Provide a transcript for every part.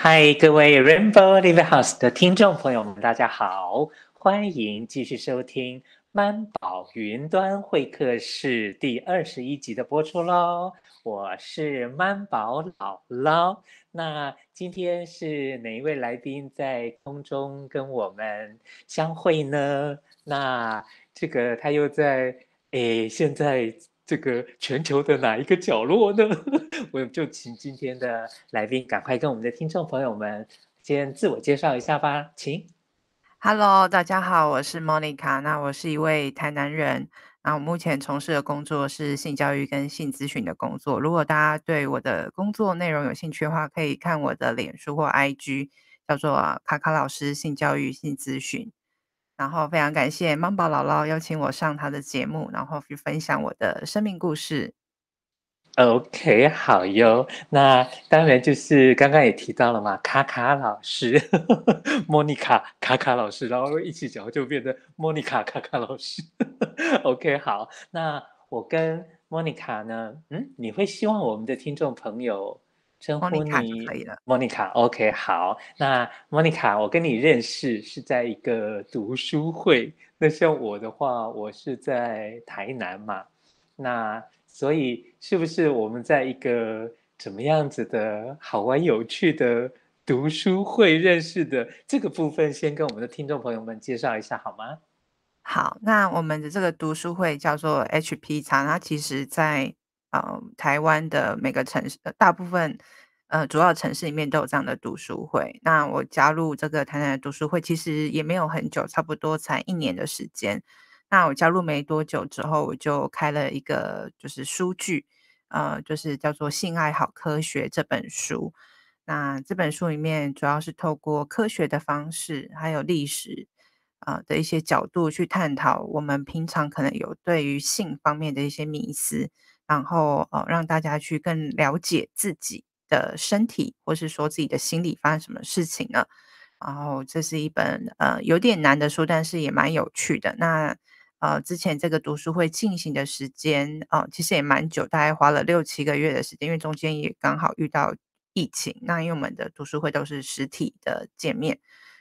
嗨，各位 Rainbow Live House 的听众朋友们，大家好，欢迎继续收听曼宝云端会客室第二十一集的播出喽。我是曼宝姥姥，那今天是哪一位来宾在空中跟我们相会呢？那这个他又在诶，现在。这个全球的哪一个角落呢？我就请今天的来宾赶快跟我们的听众朋友们先自我介绍一下吧，请。Hello，大家好，我是 Monica，那我是一位台南人，那我目前从事的工作是性教育跟性咨询的工作。如果大家对我的工作内容有兴趣的话，可以看我的脸书或 IG，叫做卡卡老师性教育性咨询。然后非常感谢曼宝姥姥邀请我上她的节目，然后去分享我的生命故事。OK，好哟。那当然就是刚刚也提到了嘛，卡卡老师，莫妮卡卡卡老师，然后一起讲就变成莫妮卡卡卡老师。OK，好。那我跟莫妮卡呢，嗯，你会希望我们的听众朋友？称呼你莫妮卡，OK，好。那莫妮卡，我跟你认识是在一个读书会。那像我的话，我是在台南嘛。那所以是不是我们在一个怎么样子的好玩有趣的读书会认识的？这个部分先跟我们的听众朋友们介绍一下好吗？好，那我们的这个读书会叫做 HP 茶，它其实在。呃，台湾的每个城市，大部分呃主要城市里面都有这样的读书会。那我加入这个台南读书会，其实也没有很久，差不多才一年的时间。那我加入没多久之后，我就开了一个就是书聚，呃，就是叫做《性爱好科学》这本书。那这本书里面主要是透过科学的方式，还有历史啊、呃、的一些角度去探讨我们平常可能有对于性方面的一些迷思。然后呃，让大家去更了解自己的身体，或是说自己的心理发生什么事情呢？然后这是一本呃有点难的书，但是也蛮有趣的。那呃，之前这个读书会进行的时间呃，其实也蛮久，大概花了六七个月的时间，因为中间也刚好遇到疫情。那因为我们的读书会都是实体的见面，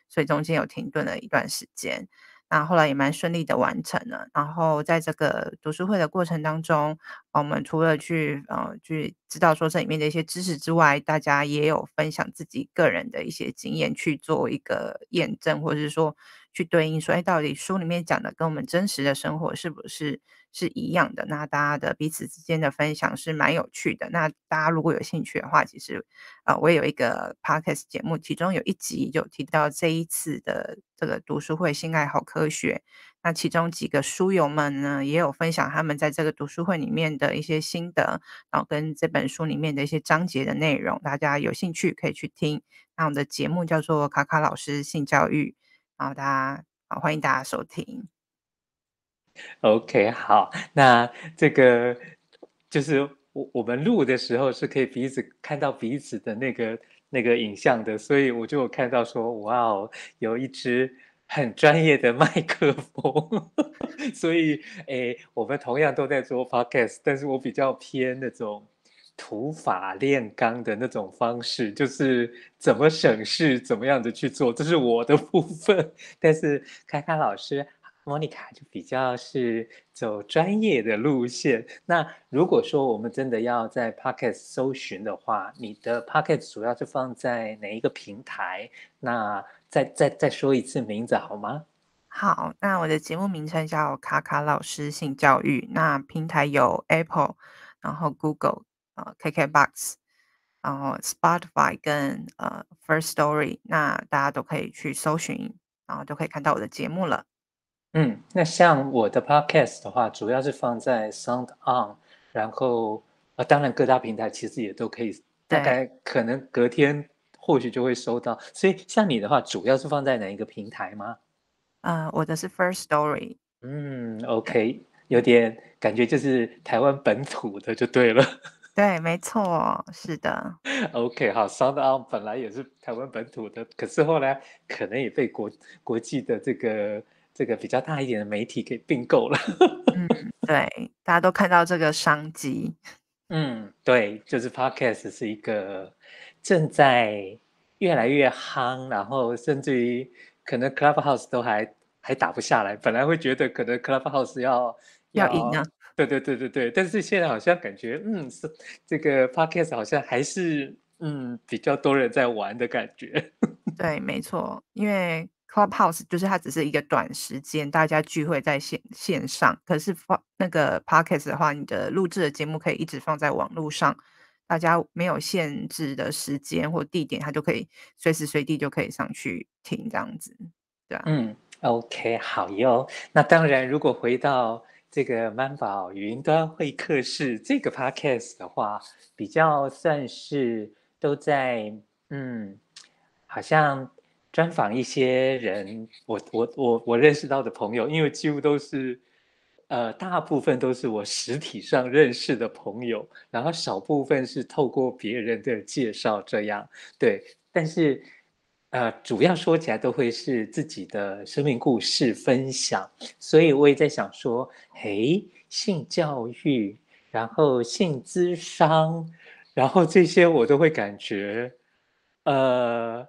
所以中间有停顿了一段时间。那后来也蛮顺利的完成了。然后在这个读书会的过程当中，我们除了去呃去知道说这里面的一些知识之外，大家也有分享自己个人的一些经验去做一个验证，或者是说去对应说，哎，到底书里面讲的跟我们真实的生活是不是是一样的？那大家的彼此之间的分享是蛮有趣的。那大家如果有兴趣的话，其实呃我也有一个 podcast 节目，其中有一集就提到这一次的这个读书会性爱好科学。那其中几个书友们呢，也有分享他们在这个读书会里面的一些心得，然后跟这本书里面的一些章节的内容，大家有兴趣可以去听。那我们的节目叫做卡卡老师性教育，然后大家好，欢迎大家收听。OK，好，那这个就是我我们录的时候是可以彼此看到彼此的那个那个影像的，所以我就有看到说，哇哦，有一只。很专业的麦克风，所以诶，我们同样都在做 podcast，但是我比较偏那种土法炼钢的那种方式，就是怎么省事怎么样的去做，这是我的部分。但是开开老师莫妮卡就比较是走专业的路线。那如果说我们真的要在 podcast 搜寻的话，你的 podcast 主要是放在哪一个平台？那再再再说一次名字好吗？好，那我的节目名称叫卡卡老师性教育。那平台有 Apple，然后 Google，呃，KKBox，然后 Spotify 跟呃 First Story。那大家都可以去搜寻，然后就可以看到我的节目了。嗯，那像我的 Podcast 的话，主要是放在 Sound On，然后呃，当然各大平台其实也都可以，大概可能隔天。或许就会收到，所以像你的话，主要是放在哪一个平台吗？啊，我的是 First Story。嗯，OK，有点感觉就是台湾本土的就对了。对，没错，是的。OK，好，SoundOn 本来也是台湾本土的，可是后来可能也被国国际的这个这个比较大一点的媒体给并购了。嗯，对，大家都看到这个商机。嗯，对，就是 Podcast 是一个正在越来越夯，然后甚至于可能 Clubhouse 都还还打不下来。本来会觉得可能 Clubhouse 要要赢啊。对对对对对，但是现在好像感觉，嗯，是这个 podcast 好像还是嗯比较多人在玩的感觉。对，没错，因为 Clubhouse 就是它只是一个短时间大家聚会在线线上，可是放那个 podcast 的话，你的录制的节目可以一直放在网络上，大家没有限制的时间或地点，它就可以随时随地就可以上去听这样子，对啊。嗯，OK，好哟。那当然，如果回到这个 Man 宝云端会客室这个 podcast 的话，比较算是都在嗯，好像专访一些人，我我我我认识到的朋友，因为几乎都是呃，大部分都是我实体上认识的朋友，然后少部分是透过别人的介绍这样，对，但是。呃，主要说起来都会是自己的生命故事分享，所以我也在想说，嘿，性教育，然后性咨商，然后这些我都会感觉，呃，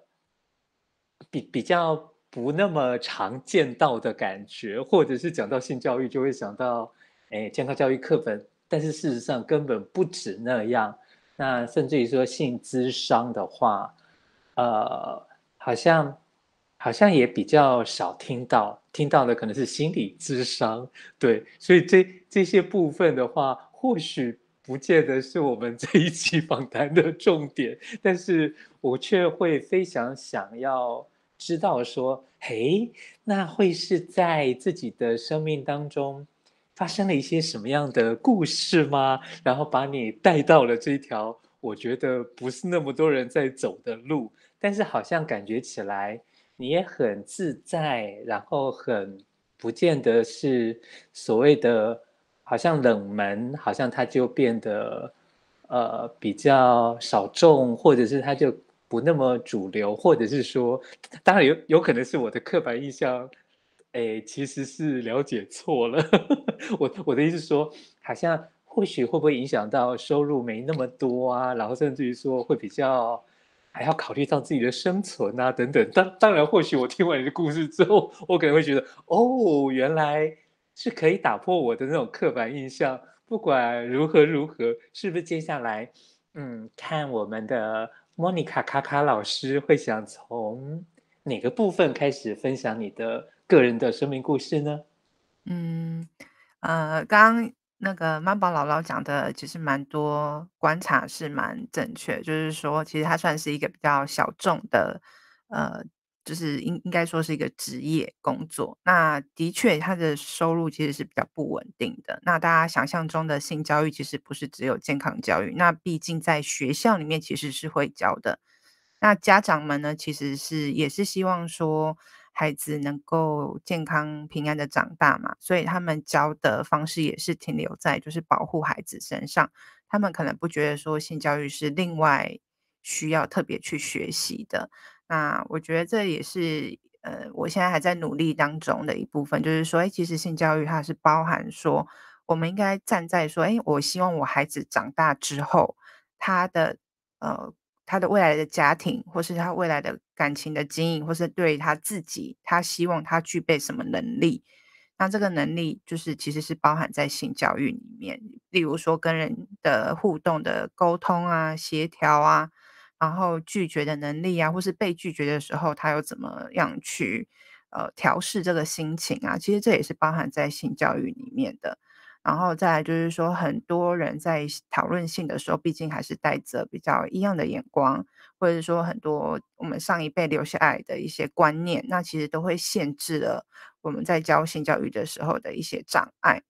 比比较不那么常见到的感觉，或者是讲到性教育就会想到，哎，健康教育课本，但是事实上根本不止那样，那甚至于说性咨商的话，呃。好像，好像也比较少听到，听到的可能是心理咨商，对，所以这这些部分的话，或许不见得是我们 这一期访谈的重点，但是我却会非常想要知道说，嘿，那会是在自己的生命当中发生了一些什么样的故事吗？然后把你带到了这条我觉得不是那么多人在走的路。但是好像感觉起来你也很自在，然后很不见得是所谓的，好像冷门，好像它就变得呃比较少众，或者是它就不那么主流，或者是说，当然有有可能是我的刻板印象，哎，其实是了解错了。我我的意思说，好像或许会不会影响到收入没那么多啊，然后甚至于说会比较。还要考虑到自己的生存啊，等等。当当然，或许我听完你的故事之后，我可能会觉得，哦，原来是可以打破我的那种刻板印象。不管如何如何，是不是接下来，嗯，看我们的莫妮卡卡卡老师会想从哪个部分开始分享你的个人的生命故事呢？嗯，呃，刚。那个妈宝姥姥讲的其实蛮多观察是蛮正确，就是说其实它算是一个比较小众的，呃，就是应应该说是一个职业工作。那的确，他的收入其实是比较不稳定的。那大家想象中的性教育其实不是只有健康教育，那毕竟在学校里面其实是会教的。那家长们呢，其实是也是希望说。孩子能够健康平安的长大嘛，所以他们教的方式也是停留在就是保护孩子身上。他们可能不觉得说性教育是另外需要特别去学习的。那我觉得这也是呃，我现在还在努力当中的一部分，就是说，哎，其实性教育它是包含说，我们应该站在说，哎，我希望我孩子长大之后，他的呃。他的未来的家庭，或是他未来的感情的经营，或是对他自己，他希望他具备什么能力？那这个能力就是其实是包含在性教育里面，例如说跟人的互动的沟通啊、协调啊，然后拒绝的能力啊，或是被拒绝的时候，他又怎么样去呃调试这个心情啊？其实这也是包含在性教育里面的。然后再来就是说，很多人在讨论性的时候，毕竟还是带着比较异样的眼光，或者是说很多我们上一辈留下来的一些观念，那其实都会限制了我们在教性教育的时候的一些障碍。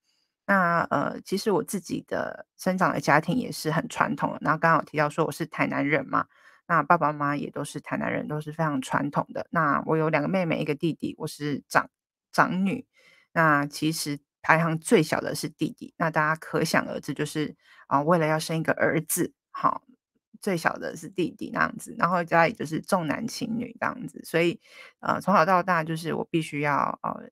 那呃，其实我自己的生长的家庭也是很传统的。然后刚刚有提到说我是台南人嘛，那爸爸妈妈也都是台南人，都是非常传统的。那我有两个妹妹，一个弟弟，我是长长女，那其实排行最小的是弟弟。那大家可想而知，就是啊，为了要生一个儿子，好，最小的是弟弟那样子，然后家里就是重男轻女这样子，所以呃，从小到大就是我必须要呃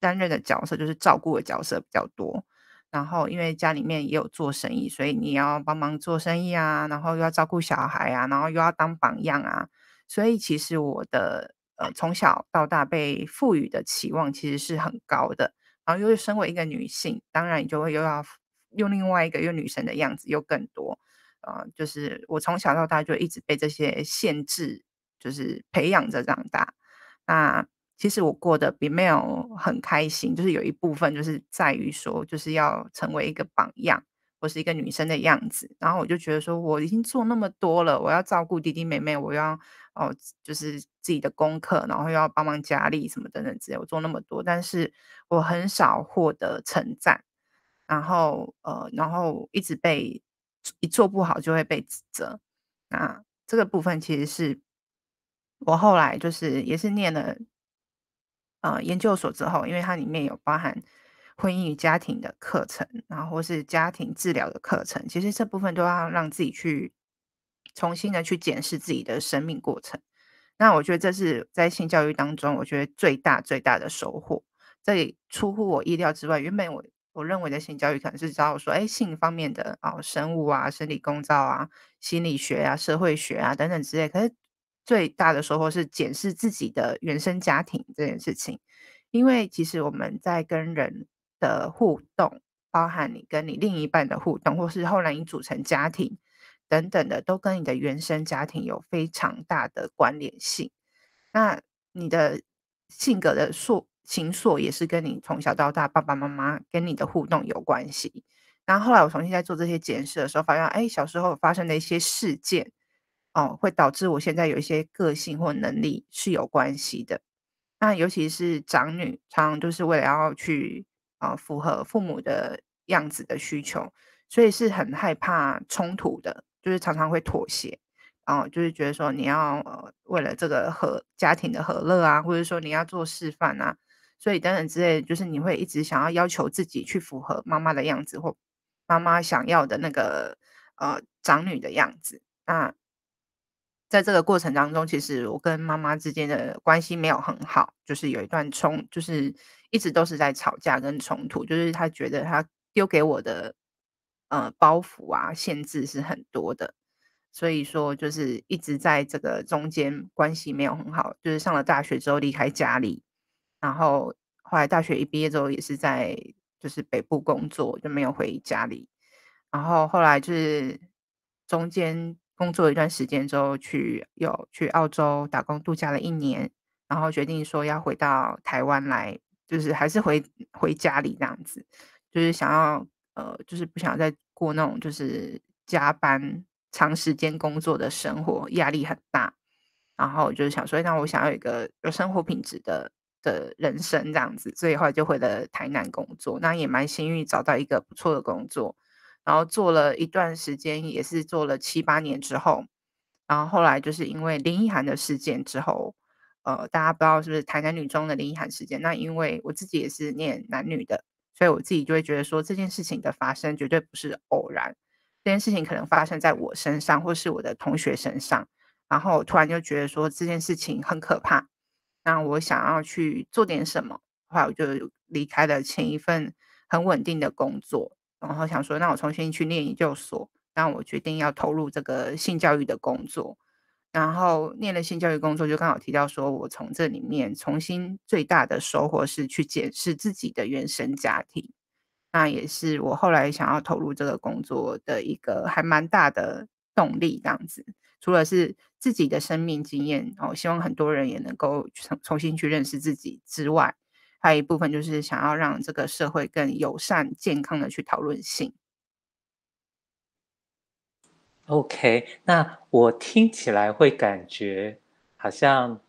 担任的角色就是照顾的角色比较多。然后，因为家里面也有做生意，所以你要帮忙做生意啊，然后又要照顾小孩啊，然后又要当榜样啊，所以其实我的呃从小到大被赋予的期望其实是很高的。然后又身为一个女性，当然你就会又要用另外一个又女神的样子又更多，呃，就是我从小到大就一直被这些限制，就是培养着长大。那其实我过得并没有很开心，就是有一部分就是在于说，就是要成为一个榜样，或是一个女生的样子。然后我就觉得说，我已经做那么多了，我要照顾弟弟妹妹，我要哦，就是自己的功课，然后又要帮忙家里什么等等之类，我做那么多，但是我很少获得称赞，然后呃，然后一直被一做不好就会被指责。那这个部分其实是我后来就是也是念了。呃，研究所之后，因为它里面有包含婚姻与家庭的课程，然后是家庭治疗的课程，其实这部分都要让自己去重新的去检视自己的生命过程。那我觉得这是在性教育当中，我觉得最大最大的收获。这里出乎我意料之外，原本我我认为的性教育可能是教我说，哎，性方面的啊、生物啊，生理构造啊，心理学啊，社会学啊等等之类，可是。最大的收获是检视自己的原生家庭这件事情，因为其实我们在跟人的互动，包含你跟你另一半的互动，或是后来你组成家庭等等的，都跟你的原生家庭有非常大的关联性。那你的性格的塑形塑也是跟你从小到大爸爸妈妈跟你的互动有关系。然后后来我重新在做这些检视的时候，发现哎，小时候发生的一些事件。哦，会导致我现在有一些个性或能力是有关系的。那尤其是长女，常常都是为了要去啊、符合父母的样子的需求，所以是很害怕冲突的，就是常常会妥协。哦，就是觉得说你要呃为了这个和家庭的和乐啊，或者说你要做示范啊，所以等等之类，就是你会一直想要要求自己去符合妈妈的样子或妈妈想要的那个呃长女的样子。那在这个过程当中，其实我跟妈妈之间的关系没有很好，就是有一段冲，就是一直都是在吵架跟冲突。就是她觉得她丢给我的呃包袱啊、限制是很多的，所以说就是一直在这个中间关系没有很好。就是上了大学之后离开家里，然后后来大学一毕业之后也是在就是北部工作，就没有回家里。然后后来就是中间。工作一段时间之后，去有去澳洲打工度假了一年，然后决定说要回到台湾来，就是还是回回家里这样子，就是想要呃，就是不想再过那种就是加班长时间工作的生活，压力很大。然后就是想说，那我想要一个有生活品质的的人生这样子，所以后来就回了台南工作。那也蛮幸运找到一个不错的工作。然后做了一段时间，也是做了七八年之后，然后后来就是因为林奕涵的事件之后，呃，大家不知道是不是台南女中的林奕涵事件？那因为我自己也是念男女的，所以我自己就会觉得说，这件事情的发生绝对不是偶然，这件事情可能发生在我身上，或是我的同学身上。然后突然就觉得说这件事情很可怕，那我想要去做点什么，后来我就离开了前一份很稳定的工作。然后想说，那我重新去念研究所，那我决定要投入这个性教育的工作。然后念了性教育工作，就刚好提到说，我从这里面重新最大的收获是去检视自己的原生家庭。那也是我后来想要投入这个工作的一个还蛮大的动力。这样子，除了是自己的生命经验，哦，希望很多人也能够重重新去认识自己之外。还有一部分就是想要让这个社会更友善、健康的去讨论性。OK，那我听起来会感觉好像，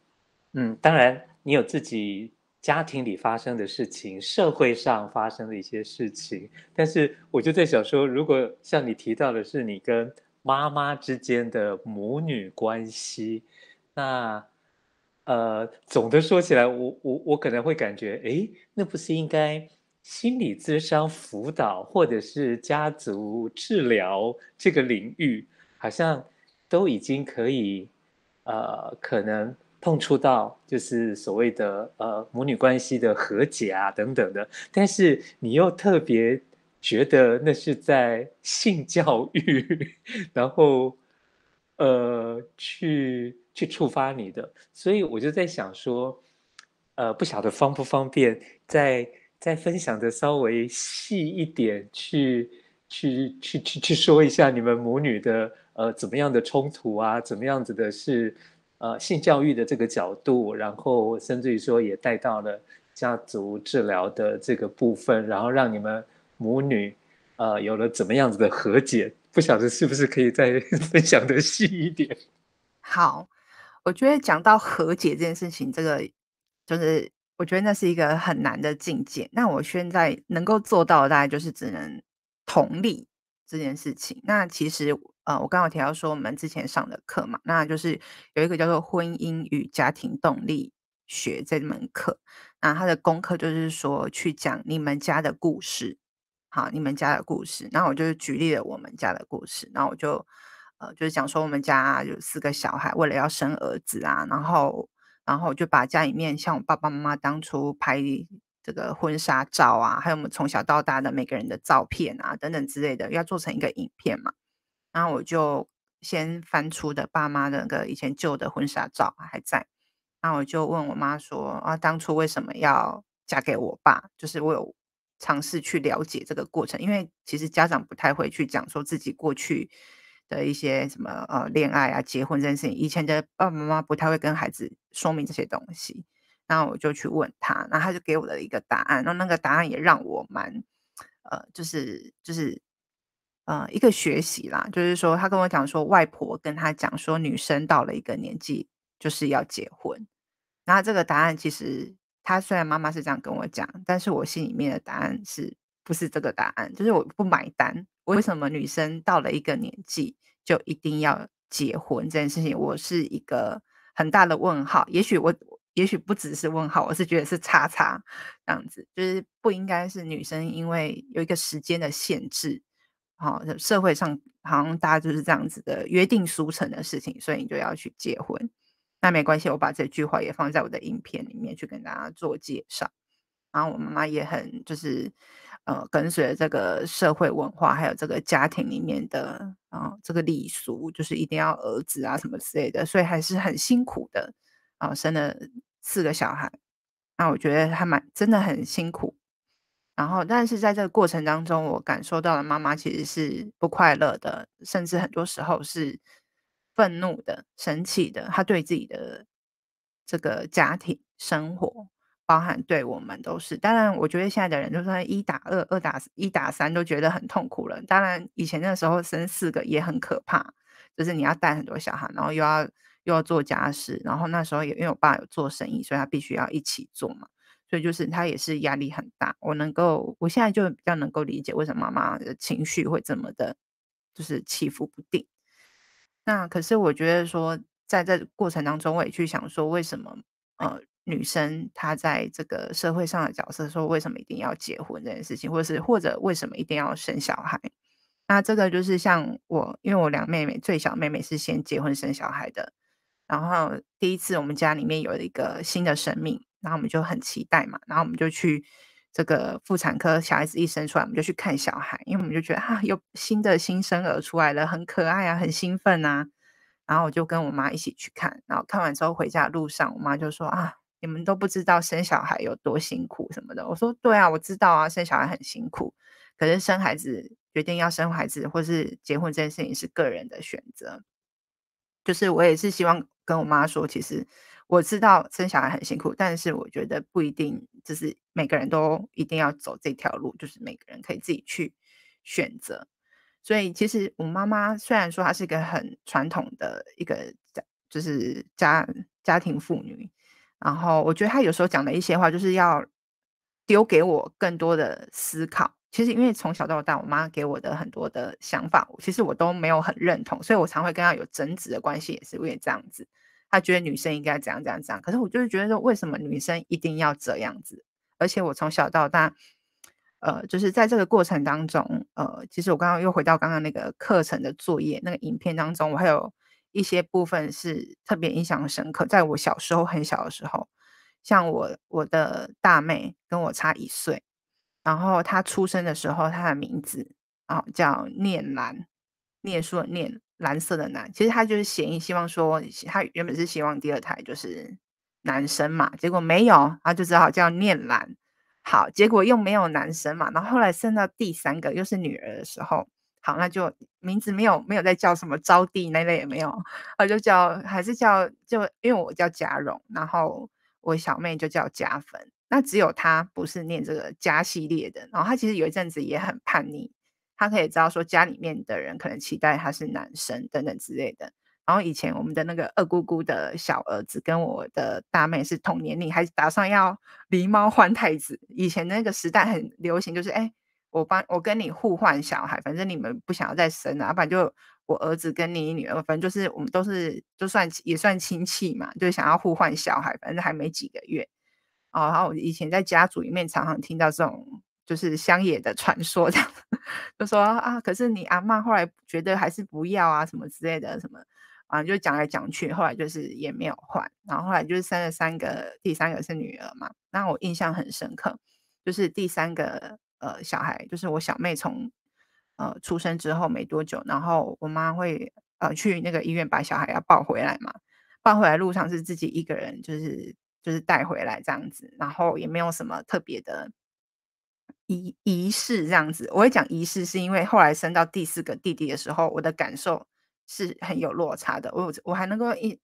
嗯，当然你有自己家庭里发生的事情，社会上发生的一些事情，但是我就在想说，如果像你提到的是你跟妈妈之间的母女关系，那呃，总的说起来，我我我可能会感觉，哎，那不是应该心理咨商辅导或者是家族治疗这个领域，好像都已经可以，呃，可能碰触到就是所谓的呃母女关系的和解啊等等的，但是你又特别觉得那是在性教育，然后呃去。去触发你的，所以我就在想说，呃，不晓得方不方便再再分享的稍微细一点，去去去去去说一下你们母女的呃怎么样的冲突啊，怎么样子的是呃性教育的这个角度，然后甚至于说也带到了家族治疗的这个部分，然后让你们母女呃有了怎么样子的和解，不晓得是不是可以再 分享的细一点？好。我觉得讲到和解这件事情，这个就是我觉得那是一个很难的境界。那我现在能够做到，大概就是只能同理这件事情。那其实呃，我刚好提到说我们之前上的课嘛，那就是有一个叫做《婚姻与家庭动力学》这门课。那他的功课就是说去讲你们家的故事，好，你们家的故事。那我就举例了我们家的故事，然后我就。呃，就是讲说我们家有四个小孩，为了要生儿子啊，然后，然后就把家里面像我爸爸妈妈当初拍这个婚纱照啊，还有我们从小到大的每个人的照片啊，等等之类的，要做成一个影片嘛。然后我就先翻出的爸妈的那个以前旧的婚纱照还在，然后我就问我妈说啊，当初为什么要嫁给我爸？就是我有尝试去了解这个过程，因为其实家长不太会去讲说自己过去。的一些什么呃恋爱啊、结婚这件事情，以前的爸爸妈妈不太会跟孩子说明这些东西，然后我就去问他，然后他就给我的一个答案，然后那个答案也让我蛮呃，就是就是呃一个学习啦，就是说他跟我讲说，外婆跟他讲说，女生到了一个年纪就是要结婚，然后这个答案其实他虽然妈妈是这样跟我讲，但是我心里面的答案是不是这个答案？就是我不买单。为什么女生到了一个年纪就一定要结婚这件事情，我是一个很大的问号。也许我，也许不只是问号，我是觉得是叉叉这样子，就是不应该是女生因为有一个时间的限制，好，社会上好像大家就是这样子的约定俗成的事情，所以你就要去结婚。那没关系，我把这句话也放在我的影片里面去跟大家做介绍。然后我妈妈也很就是。呃，跟随这个社会文化，还有这个家庭里面的啊、这个礼俗，就是一定要儿子啊什么之类的，所以还是很辛苦的啊、生了四个小孩，那我觉得还蛮真的很辛苦。然后，但是在这个过程当中，我感受到了妈妈其实是不快乐的，甚至很多时候是愤怒的、生气的。她对自己的这个家庭生活。包含对我们都是，当然，我觉得现在的人就算一打二、二打一打三都觉得很痛苦了。当然，以前那时候生四个也很可怕，就是你要带很多小孩，然后又要又要做家事，然后那时候也因为我爸有做生意，所以他必须要一起做嘛，所以就是他也是压力很大。我能够，我现在就比较能够理解为什么妈妈的情绪会这么的，就是起伏不定。那可是我觉得说，在这过程当中，我也去想说，为什么呃。女生她在这个社会上的角色，说为什么一定要结婚这件事情，或者是或者为什么一定要生小孩？那这个就是像我，因为我两妹妹，最小妹妹是先结婚生小孩的，然后第一次我们家里面有一个新的生命，然后我们就很期待嘛，然后我们就去这个妇产科，小孩子一生出来，我们就去看小孩，因为我们就觉得啊，有新的新生儿出来了，很可爱啊，很兴奋啊，然后我就跟我妈一起去看，然后看完之后回家的路上，我妈就说啊。你们都不知道生小孩有多辛苦什么的。我说对啊，我知道啊，生小孩很辛苦。可是生孩子，决定要生孩子或是结婚这件事情是个人的选择。就是我也是希望跟我妈说，其实我知道生小孩很辛苦，但是我觉得不一定就是每个人都一定要走这条路，就是每个人可以自己去选择。所以其实我妈妈虽然说她是一个很传统的一个家，就是家家庭妇女。然后我觉得他有时候讲的一些话，就是要丢给我更多的思考。其实因为从小到大，我妈给我的很多的想法，其实我都没有很认同，所以我常会跟他有争执的关系，也是因为这样子。他觉得女生应该怎样怎样怎样。可是我就是觉得说，为什么女生一定要这样子？而且我从小到大，呃，就是在这个过程当中，呃，其实我刚刚又回到刚刚那个课程的作业那个影片当中，我还有一些部分是特别印象深刻。在我小时候很小的时候，像我我的大妹跟我差一岁，然后她出生的时候，她的名字啊、哦、叫念兰，念书的念，蓝色的蓝。其实她就是显意希望说，她原本是希望第二胎就是。男生嘛，结果没有，他就只好叫念兰。好，结果又没有男生嘛，然后后来生到第三个又是女儿的时候，好，那就名字没有没有再叫什么招娣那类也没有，啊就叫还是叫就因为我叫嘉荣，然后我小妹就叫嘉芬，那只有他不是念这个嘉系列的，然后他其实有一阵子也很叛逆，他可以知道说家里面的人可能期待他是男生等等之类的。然后以前我们的那个二姑姑的小儿子跟我的大妹是同年龄，还打算要狸猫换太子。以前那个时代很流行，就是哎，我帮我跟你互换小孩，反正你们不想要再生了，啊，不然就我儿子跟你女儿，反正就是我们都是就算也算亲戚嘛，就想要互换小孩，反正还没几个月。哦，然后我以前在家族里面常常听到这种就是乡野的传说，这样就说啊，可是你阿妈后来觉得还是不要啊，什么之类的什么。啊，就讲来讲去，后来就是也没有换，然后后来就是生了三个，第三个是女儿嘛。那我印象很深刻，就是第三个呃小孩，就是我小妹从呃出生之后没多久，然后我妈会呃去那个医院把小孩要抱回来嘛，抱回来路上是自己一个人，就是就是带回来这样子，然后也没有什么特别的仪仪式这样子。我会讲仪式，是因为后来生到第四个弟弟的时候，我的感受。是很有落差的。我我还能够一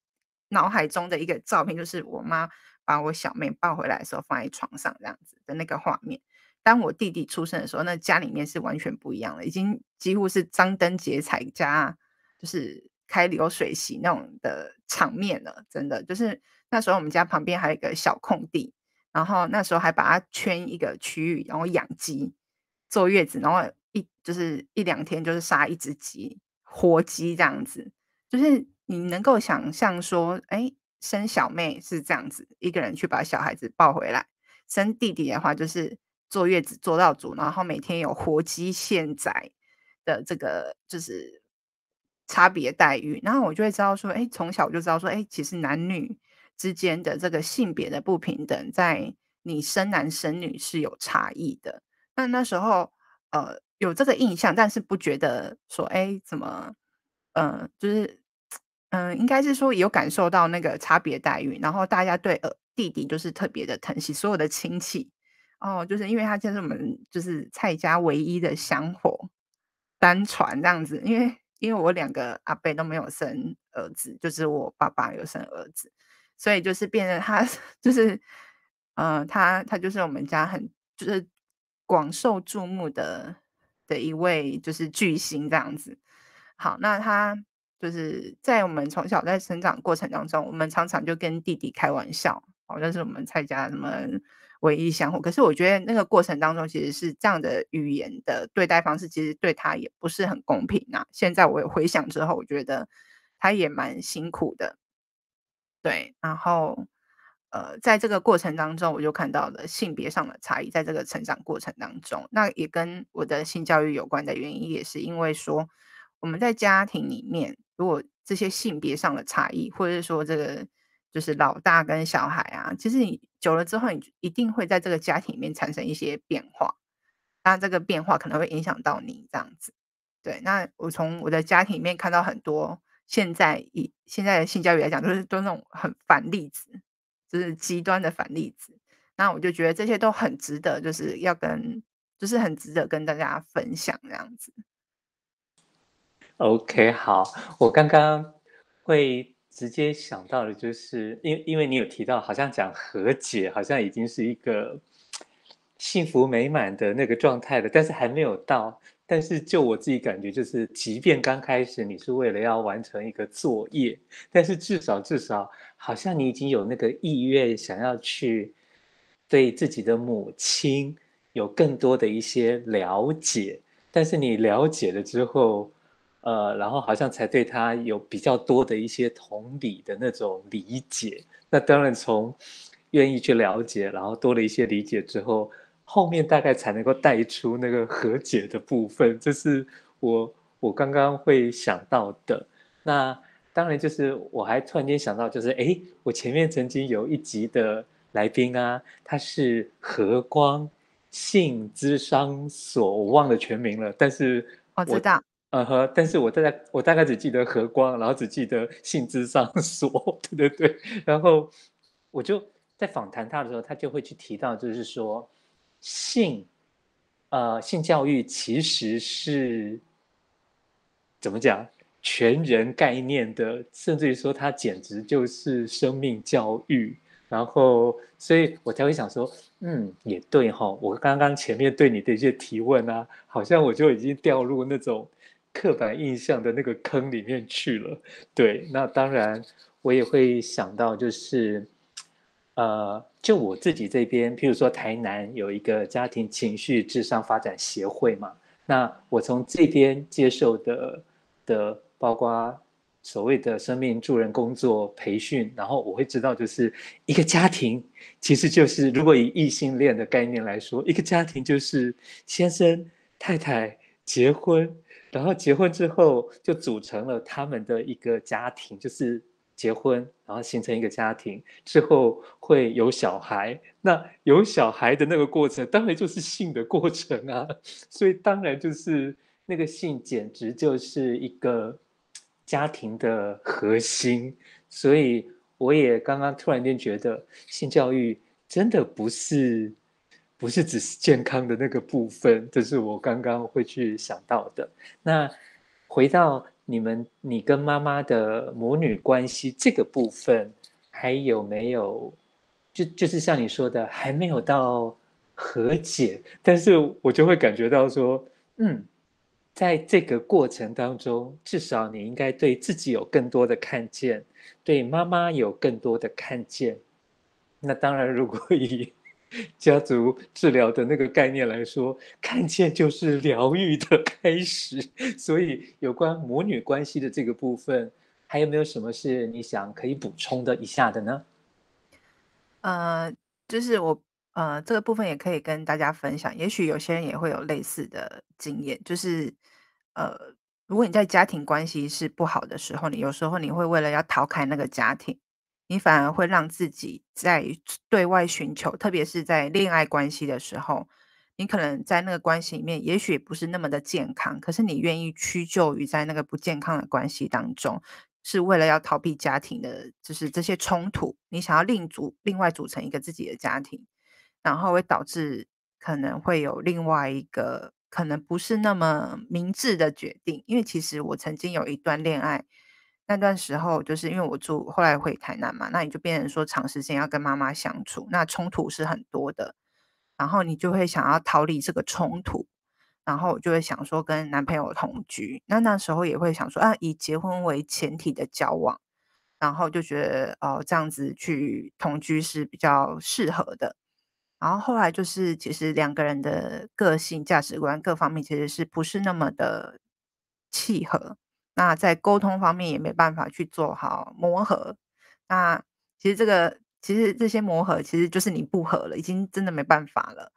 脑海中的一个照片，就是我妈把我小妹抱回来的时候放在床上这样子的那个画面。当我弟弟出生的时候，那家里面是完全不一样的，已经几乎是张灯结彩加就是开流水席那种的场面了。真的，就是那时候我们家旁边还有一个小空地，然后那时候还把它圈一个区域，然后养鸡坐月子，然后一就是一两天就是杀一只鸡。活鸡这样子，就是你能够想象说，哎，生小妹是这样子，一个人去把小孩子抱回来；生弟弟的话，就是坐月子坐到足，然后每天有活鸡现宰的这个就是差别待遇。然后我就会知道说，哎，从小就知道说，哎，其实男女之间的这个性别的不平等，在你生男生女是有差异的。那那时候，呃。有这个印象，但是不觉得说，哎，怎么，嗯、呃，就是，嗯、应该是说有感受到那个差别待遇，然后大家对呃弟弟就是特别的疼惜，所有的亲戚，哦，就是因为他就是我们就是蔡家唯一的香火单传这样子，因为因为我两个阿伯都没有生儿子，就是我爸爸有生儿子，所以就是变成他 就是，嗯、他他就是我们家很就是广受注目的。的一位就是巨星这样子，好，那他就是在我们从小在成长过程当中，我们常常就跟弟弟开玩笑，好像是我们蔡家什么唯一相互。可是我觉得那个过程当中，其实是这样的语言的对待方式，其实对他也不是很公平啊。现在我回想之后，我觉得他也蛮辛苦的，对，然后。呃，在这个过程当中，我就看到了性别上的差异。在这个成长过程当中，那也跟我的性教育有关的原因，也是因为说我们在家庭里面，如果这些性别上的差异，或者是说这个就是老大跟小孩啊，其实你久了之后，你一定会在这个家庭里面产生一些变化。那这个变化可能会影响到你这样子。对，那我从我的家庭里面看到很多，现在以现在的性教育来讲，就是都那种很反例子。就是极端的反例子，那我就觉得这些都很值得，就是要跟，就是很值得跟大家分享这样子。OK，好，我刚刚会直接想到的，就是因为因为你有提到，好像讲和解，好像已经是一个幸福美满的那个状态了，但是还没有到。但是就我自己感觉，就是即便刚开始你是为了要完成一个作业，但是至少至少好像你已经有那个意愿想要去对自己的母亲有更多的一些了解。但是你了解了之后，呃，然后好像才对他有比较多的一些同理的那种理解。那当然从愿意去了解，然后多了一些理解之后，后面大概才能够带出那个和解的部分。这是我我刚刚会想到的。那当然就是我还突然间想到，就是哎，我前面曾经有一集的来宾啊，他是和光性咨商所，我忘了全名了，但是我知道。呃呵，但是我大概我大概只记得和光，然后只记得性咨商所，对对对。然后我就在访谈他的时候，他就会去提到，就是说性，呃，性教育其实是怎么讲全人概念的，甚至于说它简直就是生命教育。然后，所以我才会想说，嗯，也对哈、哦。我刚刚前面对你的一些提问啊，好像我就已经掉入那种。刻板印象的那个坑里面去了，对，那当然我也会想到，就是，呃，就我自己这边，譬如说台南有一个家庭情绪智商发展协会嘛，那我从这边接受的的，包括所谓的生命助人工作培训，然后我会知道，就是一个家庭其实就是，如果以异性恋的概念来说，一个家庭就是先生太太结婚。然后结婚之后就组成了他们的一个家庭，就是结婚，然后形成一个家庭之后会有小孩。那有小孩的那个过程，当然就是性的过程啊。所以当然就是那个性，简直就是一个家庭的核心。所以我也刚刚突然间觉得，性教育真的不是。不是只是健康的那个部分，这是我刚刚会去想到的。那回到你们，你跟妈妈的母女关系这个部分，还有没有？就就是像你说的，还没有到和解，但是我就会感觉到说，嗯，在这个过程当中，至少你应该对自己有更多的看见，对妈妈有更多的看见。那当然，如果以 家族治疗的那个概念来说，看见就是疗愈的开始。所以，有关母女关系的这个部分，还有没有什么是你想可以补充的一下的呢？呃，就是我呃这个部分也可以跟大家分享。也许有些人也会有类似的经验，就是呃，如果你在家庭关系是不好的时候，你有时候你会为了要逃开那个家庭。你反而会让自己在对外寻求，特别是在恋爱关系的时候，你可能在那个关系里面，也许不是那么的健康，可是你愿意屈就于在那个不健康的关系当中，是为了要逃避家庭的，就是这些冲突，你想要另组另外组成一个自己的家庭，然后会导致可能会有另外一个可能不是那么明智的决定，因为其实我曾经有一段恋爱。那段时候，就是因为我住后来回台南嘛，那你就变成说长时间要跟妈妈相处，那冲突是很多的，然后你就会想要逃离这个冲突，然后我就会想说跟男朋友同居，那那时候也会想说啊，以结婚为前提的交往，然后就觉得哦这样子去同居是比较适合的，然后后来就是其实两个人的个性、价值观各方面其实是不是那么的契合。那在沟通方面也没办法去做好磨合，那其实这个其实这些磨合其实就是你不合了，已经真的没办法了。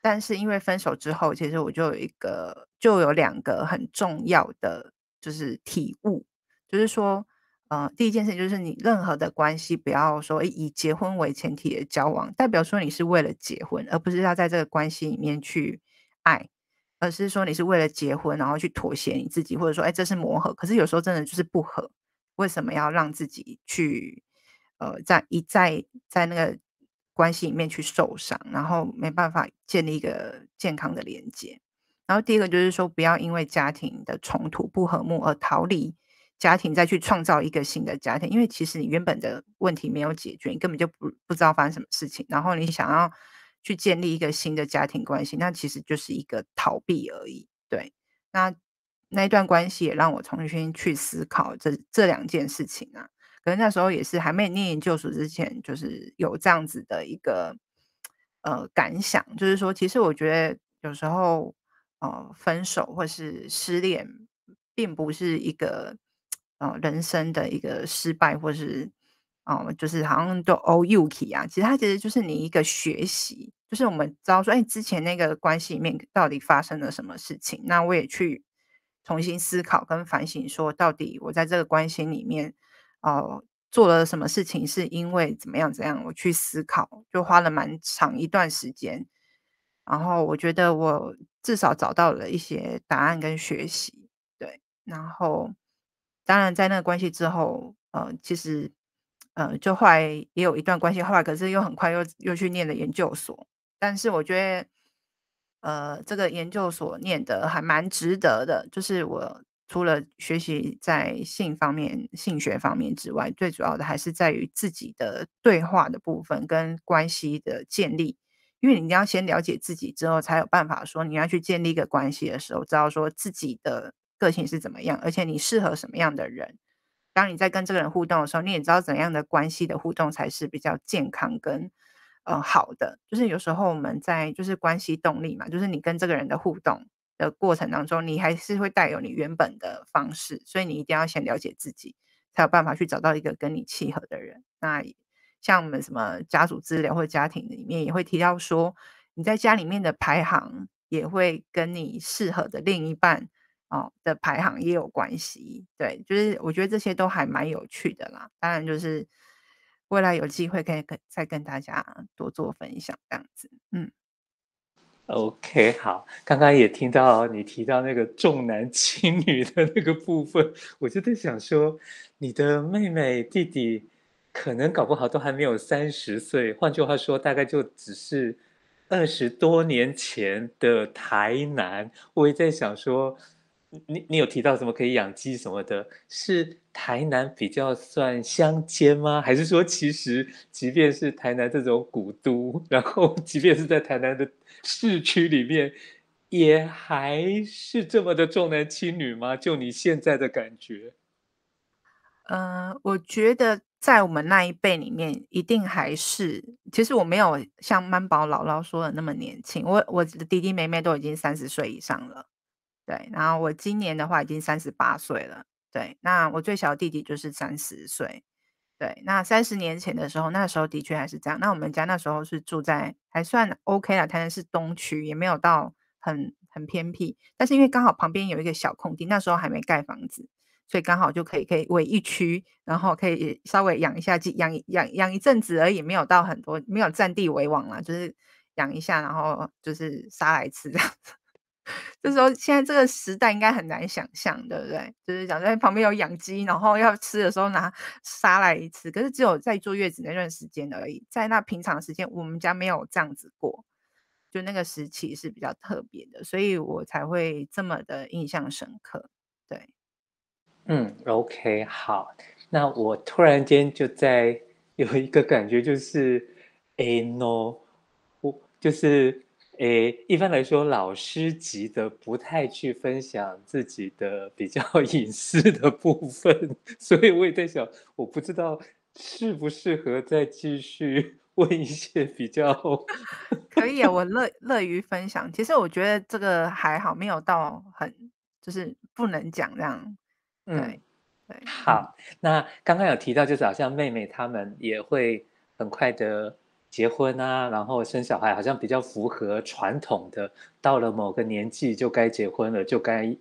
但是因为分手之后，其实我就有一个就有两个很重要的就是体悟，就是说，呃，第一件事情就是你任何的关系不要说以结婚为前提的交往，代表说你是为了结婚，而不是要在这个关系里面去爱。而是说你是为了结婚，然后去妥协你自己，或者说，哎，这是磨合。可是有时候真的就是不合，为什么要让自己去，呃，在一再在那个关系里面去受伤，然后没办法建立一个健康的连接。然后第一个就是说，不要因为家庭的冲突不和睦而逃离家庭，再去创造一个新的家庭。因为其实你原本的问题没有解决，你根本就不不知道发生什么事情，然后你想要。去建立一个新的家庭关系，那其实就是一个逃避而已。对，那那一段关系也让我重新去思考这这两件事情啊。可能那时候也是还没念研究所之前，就是有这样子的一个呃感想，就是说，其实我觉得有时候呃分手或是失恋，并不是一个呃人生的一个失败，或是哦、就是好像都 all yuki 啊。其实它其实就是你一个学习，就是我们知道说，哎，之前那个关系里面到底发生了什么事情？那我也去重新思考跟反省，说到底我在这个关系里面哦。做了什么事情是因为怎么样怎样？我去思考，就花了蛮长一段时间。然后我觉得我至少找到了一些答案跟学习，对。然后当然在那个关系之后，呃，其实呃，就后来也有一段关系，后来可是又很快又又去念了研究所。但是我觉得，呃，这个研究所念的还蛮值得的，就是我。除了学习在性方面、性学方面之外，最主要的还是在于自己的对话的部分跟关系的建立。因为你要先了解自己之后，才有办法说你要去建立一个关系的时候，知道说自己的个性是怎么样，而且你适合什么样的人。当你在跟这个人互动的时候，你也知道怎样的关系的互动才是比较健康跟呃好的。就是有时候我们在就是关系动力嘛，就是你跟这个人的互动。的过程当中，你还是会带有你原本的方式，所以你一定要先了解自己，才有办法去找到一个跟你契合的人。那像我们什么家族资料或者家庭里面也会提到说，你在家里面的排行也会跟你适合的另一半哦的排行也有关系。对，就是我觉得这些都还蛮有趣的啦。当然，就是未来有机会可以跟再跟大家多做分享这样子。嗯。OK，好，刚刚也听到你提到那个重男轻女的那个部分，我就在想说，你的妹妹弟弟可能搞不好都还没有三十岁，换句话说，大概就只是二十多年前的台南。我也在想说。你你有提到什么可以养鸡什么的？是台南比较算乡间吗？还是说其实即便是台南这种古都，然后 即便是在台南的市区里面，也还是这么的重男轻女吗？就你现在的感觉？嗯、我觉得在我们那一辈里面，一定还是。其实我没有像曼宝姥姥说的那么年轻，我我的弟弟妹妹都已经三十岁以上了。对，然后我今年的话已经三十八岁了。对，那我最小的弟弟就是三十岁。对，那三十年前的时候，那时候的确还是这样。那我们家那时候是住在还算 OK 了，台南市东区，也没有到很很偏僻。但是因为刚好旁边有一个小空地，那时候还没盖房子，所以刚好就可以可以围一区，然后可以稍微养一下鸡，养养养一阵子而已，没有到很多，没有占地为王啦，就是养一下，然后就是杀来吃这样子。就是说，现在这个时代应该很难想象，对不对？就是讲在旁边有养鸡，然后要吃的时候拿杀来吃。可是只有在坐月子那段时间而已，在那平常时间，我们家没有这样子过。就那个时期是比较特别的，所以我才会这么的印象深刻。对，嗯，OK，好。那我突然间就在 有一个感觉，就是，哎，no，我就是。诶，一般来说，老师级的不太去分享自己的比较 隐私的部分，所以我也在想，我不知道适不适合再继续问一些比较。可以啊，我乐乐于分享。其实我觉得这个还好，没有到很就是不能讲这样。对、嗯、对。好，那刚刚有提到，就是好像妹妹她们也会很快的。结婚啊，然后生小孩，好像比较符合传统的。到了某个年纪就该结婚了，就该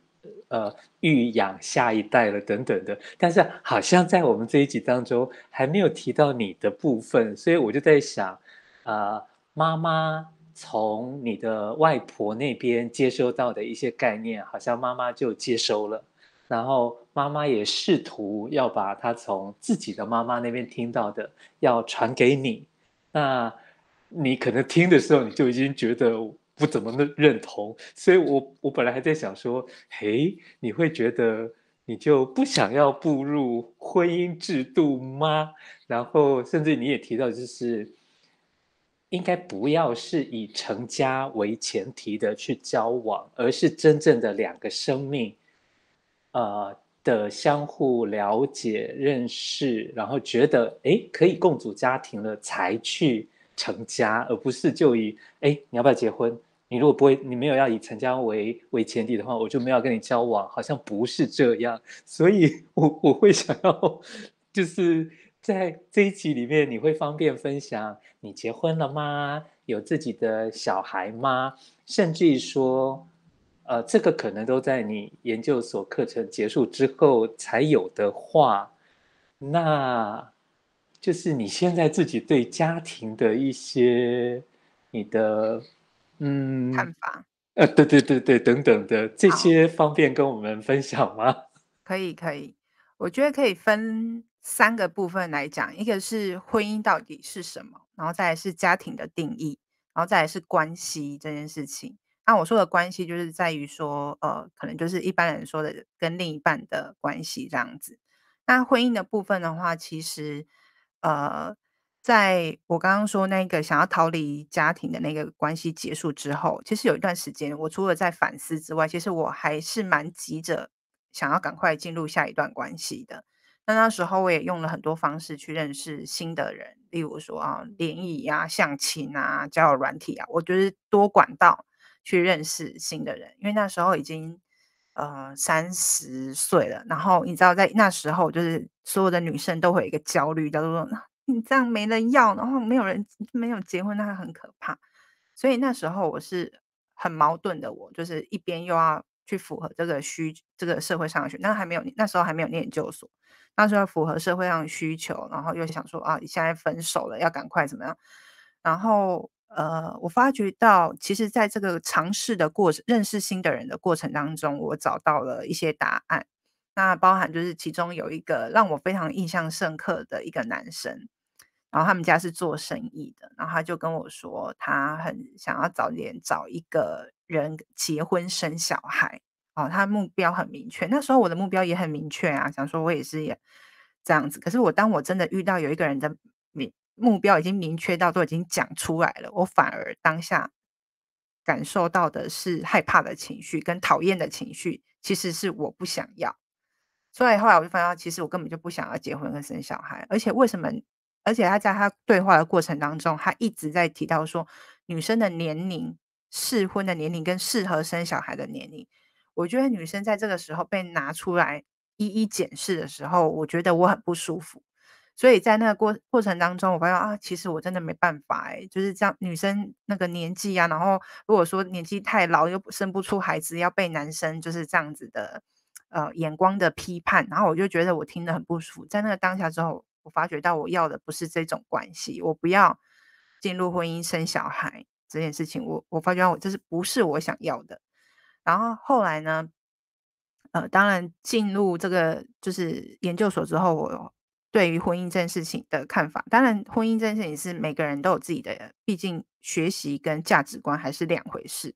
呃育养下一代了等等的。但是好像在我们这一集当中还没有提到你的部分，所以我就在想，呃，妈妈从你的外婆那边接收到的一些概念，好像妈妈就接收了，然后妈妈也试图要把她从自己的妈妈那边听到的要传给你。那你可能听的时候，你就已经觉得不怎么认同，所以我我本来还在想说，嘿，你会觉得你就不想要步入婚姻制度吗？然后甚至你也提到，就是应该不要是以成家为前提的去交往，而是真正的两个生命，呃。的相互了解、认识，然后觉得哎可以共组家庭了，才去成家，而不是就以哎你要不要结婚？你如果不会，你没有要以成家为为前提的话，我就没有跟你交往，好像不是这样。所以我我会想要，就是在这一集里面，你会方便分享你结婚了吗？有自己的小孩吗？甚至于说，呃，这个可能都在你研究所课程结束之后才有的话，那就是你现在自己对家庭的一些你的。嗯，看法，呃，对对对对，等等的这些方便跟我们分享吗？可以可以，我觉得可以分三个部分来讲，一个是婚姻到底是什么，然后再来是家庭的定义，然后再来是关系这件事情。那我说的关系就是在于说，呃，可能就是一般人说的跟另一半的关系这样子。那婚姻的部分的话，其实，呃。在我刚刚说那个想要逃离家庭的那个关系结束之后，其实有一段时间，我除了在反思之外，其实我还是蛮急着想要赶快进入下一段关系的。那那时候我也用了很多方式去认识新的人，例如说啊，联谊啊、相亲啊、交友软体啊，我就是多管道去认识新的人。因为那时候已经呃三十岁了，然后你知道，在那时候就是所有的女生都会有一个焦虑，叫做。你这样没人要，然后没有人没有结婚，那很可怕。所以那时候我是很矛盾的，我就是一边又要去符合这个需这个社会上的需，那还没有那时候还没有念研究所，那时候符合社会上的需求，然后又想说啊，你现在分手了，要赶快怎么样？然后呃，我发觉到其实在这个尝试的过程，认识新的人的过程当中，我找到了一些答案。那包含就是其中有一个让我非常印象深刻的一个男生，然后他们家是做生意的，然后他就跟我说，他很想要早点找一个人结婚生小孩，哦，他目标很明确。那时候我的目标也很明确啊，想说我也是也这样子。可是我当我真的遇到有一个人的目标已经明确到都已经讲出来了，我反而当下感受到的是害怕的情绪跟讨厌的情绪，其实是我不想要。所以后来我就发现，其实我根本就不想要结婚跟生小孩，而且为什么？而且他在他对话的过程当中，他一直在提到说，女生的年龄、适婚的年龄跟适合生小孩的年龄。我觉得女生在这个时候被拿出来一一检视的时候，我觉得我很不舒服。所以在那个过过程当中，我发现啊，其实我真的没办法哎，就是这样，女生那个年纪啊，然后如果说年纪太老又生不出孩子，要被男生就是这样子的。呃，眼光的批判，然后我就觉得我听得很不舒服。在那个当下之后，我发觉到我要的不是这种关系，我不要进入婚姻生小孩这件事情。我我发觉我这是不是我想要的。然后后来呢，呃，当然进入这个就是研究所之后，我对于婚姻这件事情的看法，当然婚姻这件事情是每个人都有自己的，毕竟学习跟价值观还是两回事。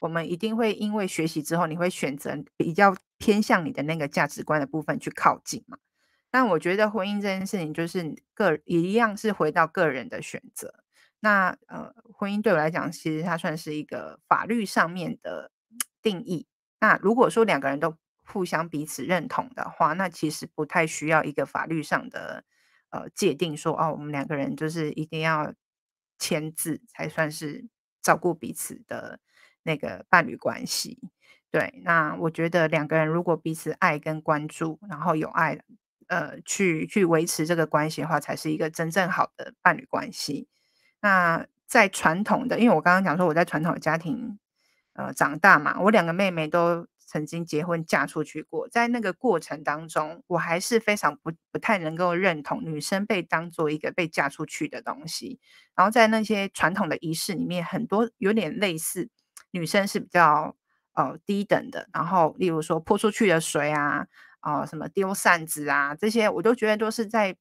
我们一定会因为学习之后，你会选择比较偏向你的那个价值观的部分去靠近嘛。但我觉得婚姻这件事情就是个一样是回到个人的选择。那呃，婚姻对我来讲，其实它算是一个法律上面的定义。那如果说两个人都互相彼此认同的话，那其实不太需要一个法律上的呃界定说，哦，我们两个人就是一定要签字才算是照顾彼此的。那个伴侣关系，对，那我觉得两个人如果彼此爱跟关注，然后有爱，呃，去去维持这个关系的话，才是一个真正好的伴侣关系。那在传统的，因为我刚刚讲说我在传统的家庭，呃，长大嘛，我两个妹妹都曾经结婚嫁出去过，在那个过程当中，我还是非常不不太能够认同女生被当做一个被嫁出去的东西。然后在那些传统的仪式里面，很多有点类似。女生是比较呃低等的，然后例如说泼出去的水啊，啊、什么丢扇子啊，这些我都觉得都是在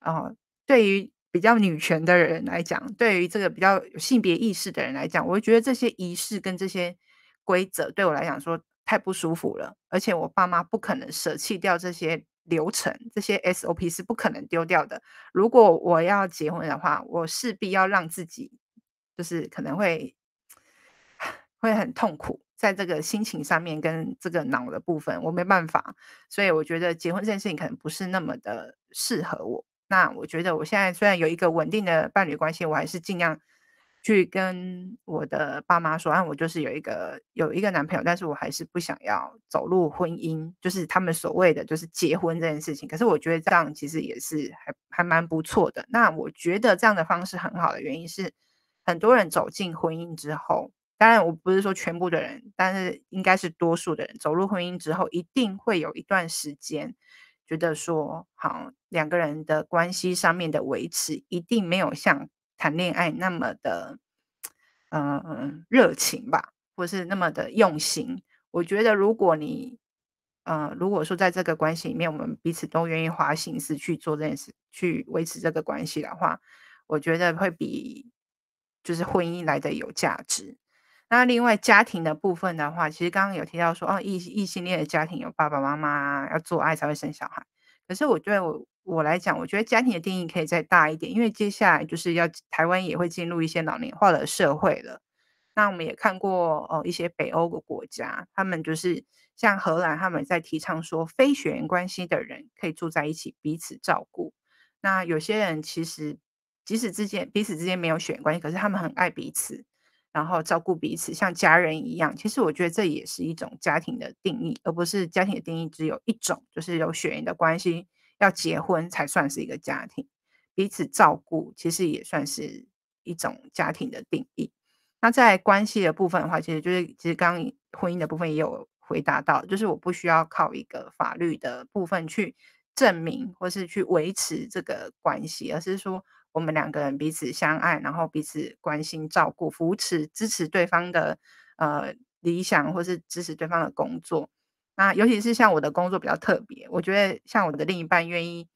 呃对于比较女权的人来讲，对于这个比较有性别意识的人来讲，我会觉得这些仪式跟这些规则对我来讲说太不舒服了，而且我爸妈不可能舍弃掉这些流程，这些 SOP 是不可能丢掉的。如果我要结婚的话，我势必要让自己就是可能会。会很痛苦，在这个心情上面跟这个脑的部分，我没办法，所以我觉得结婚这件事情可能不是那么的适合我。那我觉得我现在虽然有一个稳定的伴侣关系，我还是尽量去跟我的爸妈说，啊，我就是有一个有一个男朋友，但是我还是不想要走入婚姻，就是他们所谓的就是结婚这件事情。可是我觉得这样其实也是还还蛮不错的。那我觉得这样的方式很好的原因是，很多人走进婚姻之后，当然我不是说全部的人，但是应该是多数的人走入婚姻之后，一定会有一段时间觉得说，好，两个人的关系上面的维持一定没有像。谈恋爱那么的，嗯、呃、热情吧，或是那么的用心。我觉得，如果你，呃，如果说在这个关系里面，我们彼此都愿意花心思去做这件事，去维持这个关系的话，我觉得会比就是婚姻来的有价值。那另外家庭的部分的话，其实刚刚有提到说，哦，异异性恋的家庭有爸爸妈妈要做爱才会生小孩，可是我觉得我。我来讲，我觉得家庭的定义可以再大一点，因为接下来就是要台湾也会进入一些老年化的社会了。那我们也看过哦，一些北欧的国家，他们就是像荷兰，他们在提倡说非血缘关系的人可以住在一起，彼此照顾。那有些人其实即使之间彼此之间没有血缘关系，可是他们很爱彼此，然后照顾彼此，像家人一样。其实我觉得这也是一种家庭的定义，而不是家庭的定义只有一种，就是有血缘的关系。要结婚才算是一个家庭，彼此照顾其实也算是一种家庭的定义。那在关系的部分的话，其实就是其实刚刚婚姻的部分也有回答到，就是我不需要靠一个法律的部分去证明或是去维持这个关系，而是说我们两个人彼此相爱，然后彼此关心、照顾、扶持、支持对方的呃理想，或是支持对方的工作。那尤其是像我的工作比较特别，我觉得像我的另一半愿意，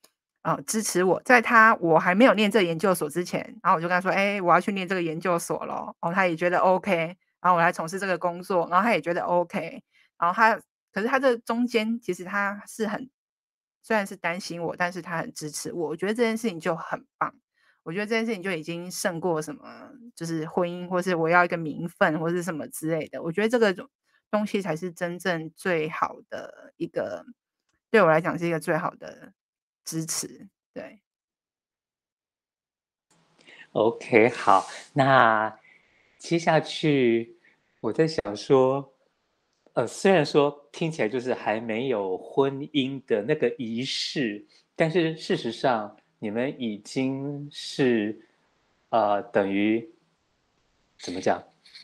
呃，支持我，在他我还没有念这研究所之前，然后我就跟他说，哎，我要去念这个研究所咯，哦，他也觉得 OK，然后我来从事这个工作，然后他也觉得 OK，然后他，可是他这中间其实他是很，虽然是担心我，但是他很支持我，我觉得这件事情就很棒，我觉得这件事情就已经胜过什么，就是婚姻，或是我要一个名分，或是什么之类的，我觉得这个。东西才是真正最好的一个，对我来讲是一个最好的支持。对，OK，好，那接下去我在想说，呃，虽然说听起来就是还没有婚姻的那个仪式，但是事实上你们已经是呃，等于怎么讲？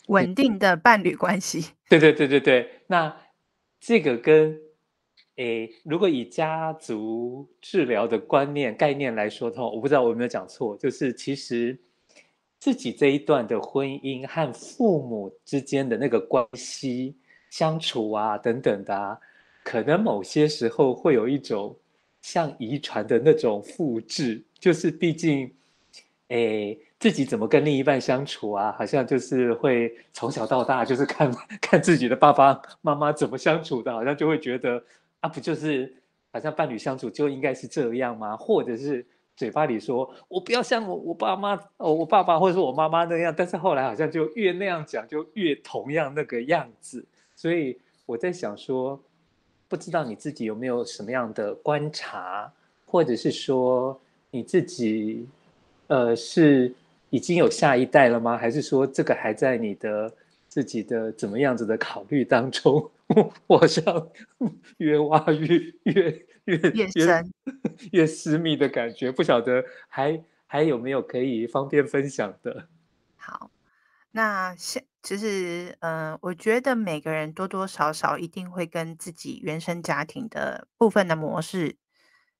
稳定的伴侣关系，对对对对对。那这个跟诶，如果以家族治疗的观念概念来说的话，我不知道我有没有讲错，就是其实自己这一段的婚姻和父母之间的那个关系相处啊等等的啊，可能某些时候会有一种像遗传的那种复制，就是毕竟诶。自己怎么跟另一半相处啊？好像就是会从小到大就是看 看自己的爸爸妈妈怎么相处的，好像就会觉得啊，不就是好像伴侣相处就应该是这样吗？或者是嘴巴里说我不要像我我爸妈哦，我爸爸或者说我妈妈那样，但是后来好像就越那样讲就越同样那个样子。所以我在想说，不知道你自己有没有什么样的观察，或者是说你自己呃是。已经有下一代了吗？还是说这个还在你的自己的怎么样子的考虑当中？我好像越挖越越越越深越，越私密的感觉，不晓得还还有没有可以方便分享的？好，那现其实嗯、呃，我觉得每个人多多少少一定会跟自己原生家庭的部分的模式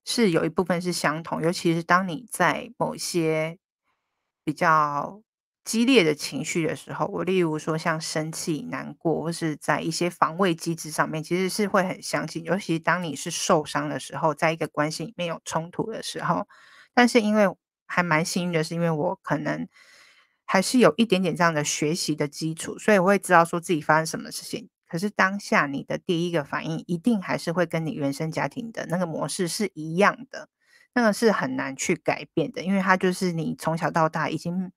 是有一部分是相同，尤其是当你在某些。比较激烈的情绪的时候，我例如说像生气、难过，或是在一些防卫机制上面，其实是会很相信。尤其当你是受伤的时候，在一个关系里面有冲突的时候，但是因为还蛮幸运的是，因为我可能还是有一点点这样的学习的基础，所以我会知道说自己发生什么事情。可是当下你的第一个反应，一定还是会跟你原生家庭的那个模式是一样的。那个是很难去改变的，因为它就是你从小到大已经，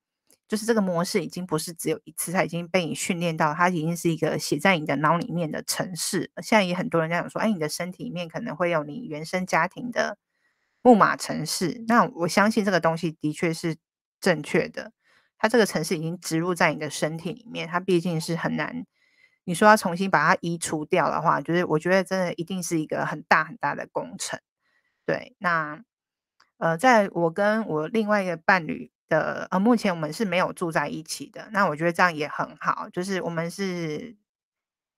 就是这个模式已经不是只有一次，它已经被你训练到，它已经是一个写在你的脑里面的城市。现在也很多人在讲说，哎，你的身体里面可能会有你原生家庭的木马城市。那我相信这个东西的确是正确的，它这个城市已经植入在你的身体里面，它毕竟是很难。你说要重新把它移除掉的话，就是我觉得真的一定是一个很大很大的工程。对，那呃，在我跟我另外一个伴侣的呃，目前我们是没有住在一起的。那我觉得这样也很好，就是我们是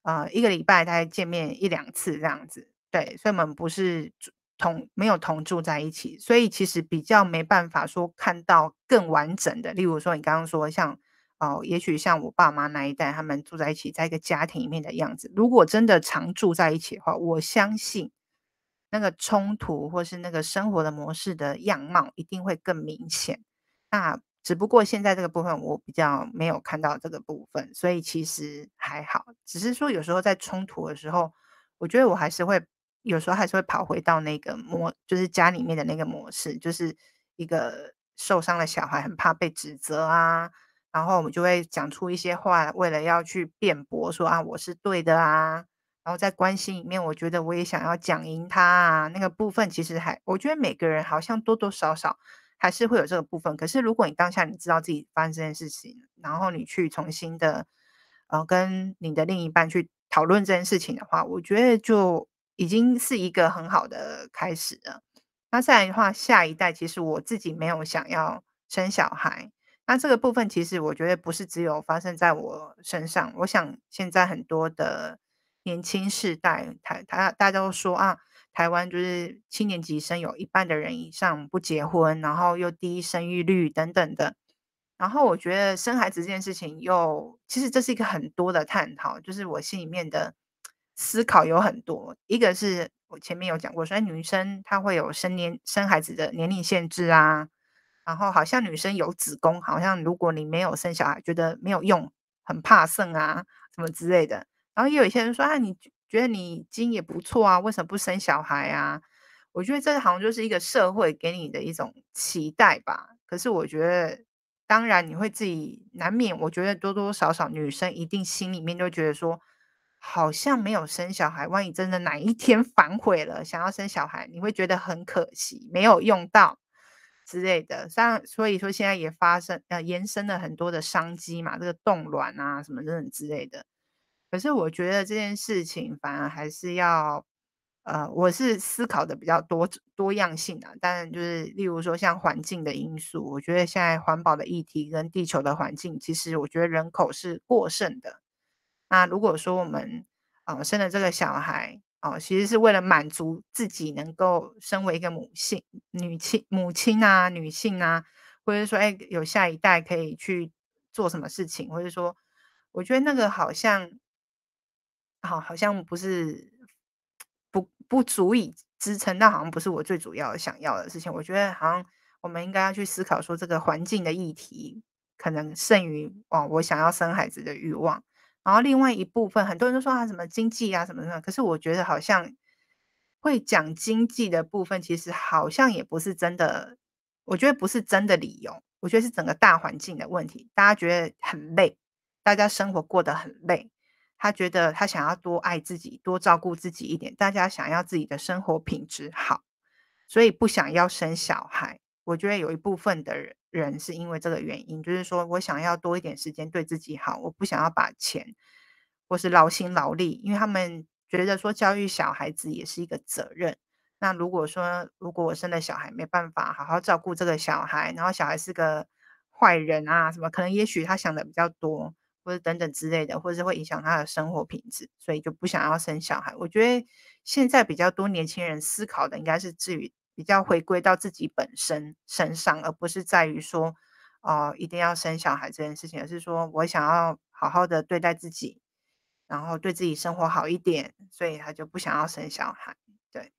呃一个礼拜大概见面一两次这样子。对，所以我们不是同没有同住在一起，所以其实比较没办法说看到更完整的。例如说你刚刚说像。哦，也许像我爸妈那一代，他们住在一起，在一个家庭里面的样子。如果真的常住在一起的话，我相信那个冲突或是那个生活的模式的样貌一定会更明显。那只不过现在这个部分我比较没有看到这个部分，所以其实还好。只是说有时候在冲突的时候，我觉得我还是会有时候还是会跑回到那个模，就是家里面的那个模式，就是一个受伤的小孩，很怕被指责啊。然后我们就会讲出一些话，为了要去辩驳，说啊，我是对的啊。然后在关系里面，我觉得我也想要讲赢他啊。那个部分其实还，我觉得每个人好像多多少少还是会有这个部分。可是如果你当下你知道自己发生这件事情，然后你去重新的，呃，跟你的另一半去讨论这件事情的话，我觉得就已经是一个很好的开始了。那再来的话，下一代其实我自己没有想要生小孩。那这个部分其实我觉得不是只有发生在我身上，我想现在很多的年轻世代，台台大家都说啊，台湾就是七年级生有一半的人以上不结婚，然后又低生育率等等的。然后我觉得生孩子这件事情又其实这是一个很多的探讨，就是我心里面的思考有很多，一个是我前面有讲过，说女生她会有生年生孩子的年龄限制啊。然后好像女生有子宫，好像如果你没有生小孩，觉得没有用，很怕生啊，什么之类的。然后也有一些人说啊，你觉得你基因也不错啊，为什么不生小孩啊？我觉得这好像就是一个社会给你的一种期待吧。可是我觉得，当然你会自己难免，我觉得多多少少女生一定心里面都觉得说，好像没有生小孩，万一真的哪一天 反悔了，想要生小孩，你会觉得很可惜，没有用到。之类的，像所以说现在也发生呃延伸了很多的商机嘛，这个冻卵啊什么等等之类的。可是我觉得这件事情反而还是要呃，我是思考的比较多多样性的，但就是例如说像环境的因素，我觉得现在环保的议题跟地球的环境，其实我觉得人口是过剩的。那如果说我们呃生了这个小孩，哦，其实是为了满足自己能够身为一个母性、女亲、母亲啊、女性啊，或者说，哎，有下一代可以去做什么事情，或者说，我觉得那个好像，好、好像不是不不足以支撑，那好像不是我最主要想要的事情。我觉得好像我们应该要去思考说，这个环境的议题可能胜于哦，我想要生孩子的欲望。然后另外一部分，很多人都说啊，什么经济啊，什么什么。可是我觉得好像会讲经济的部分，其实好像也不是真的。我觉得不是真的理由，我觉得是整个大环境的问题。大家觉得很累，大家生活过得很累。他觉得他想要多爱自己，多照顾自己一点。大家想要自己的生活品质好，所以不想要生小孩。我觉得有一部分的人。是因为这个原因，就是说我想要多一点时间对自己好，我不想要把钱或是劳心劳力，因为他们觉得说教育小孩子也是一个责任。那如果说如果我生了小孩没办法好好照顾这个小孩，然后小孩是个坏人啊什么，可能也许他想的比较多，或者等等之类的，或者是会影响他的生活品质，所以就不想要生小孩。我觉得现在比较多年轻人思考的应该是至于。比较回归到自己本身身上，而不是在于说，哦、一定要生小孩这件事情，而是说我想要好好的对待自己，然后对自己生活好一点，所以他就不想要生小孩。对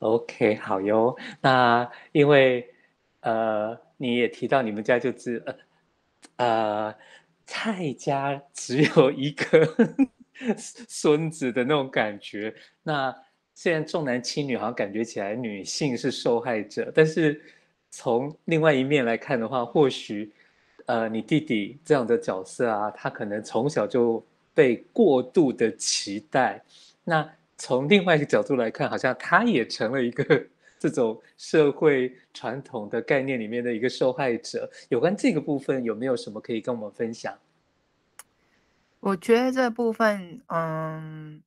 ，OK，好哟。那因为呃，你也提到你们家就是呃呃，蔡家只有一个 孙子的那种感觉，那。虽然重男轻女，好像感觉起来女性是受害者，但是从另外一面来看的话，或许，呃，你弟弟这样的角色啊，他可能从小就被过度的期待。那从另外一个角度来看，好像他也成了一个这种社会传统的概念里面的一个受害者。有关这个部分，有没有什么可以跟我们分享？我觉得这部分，嗯，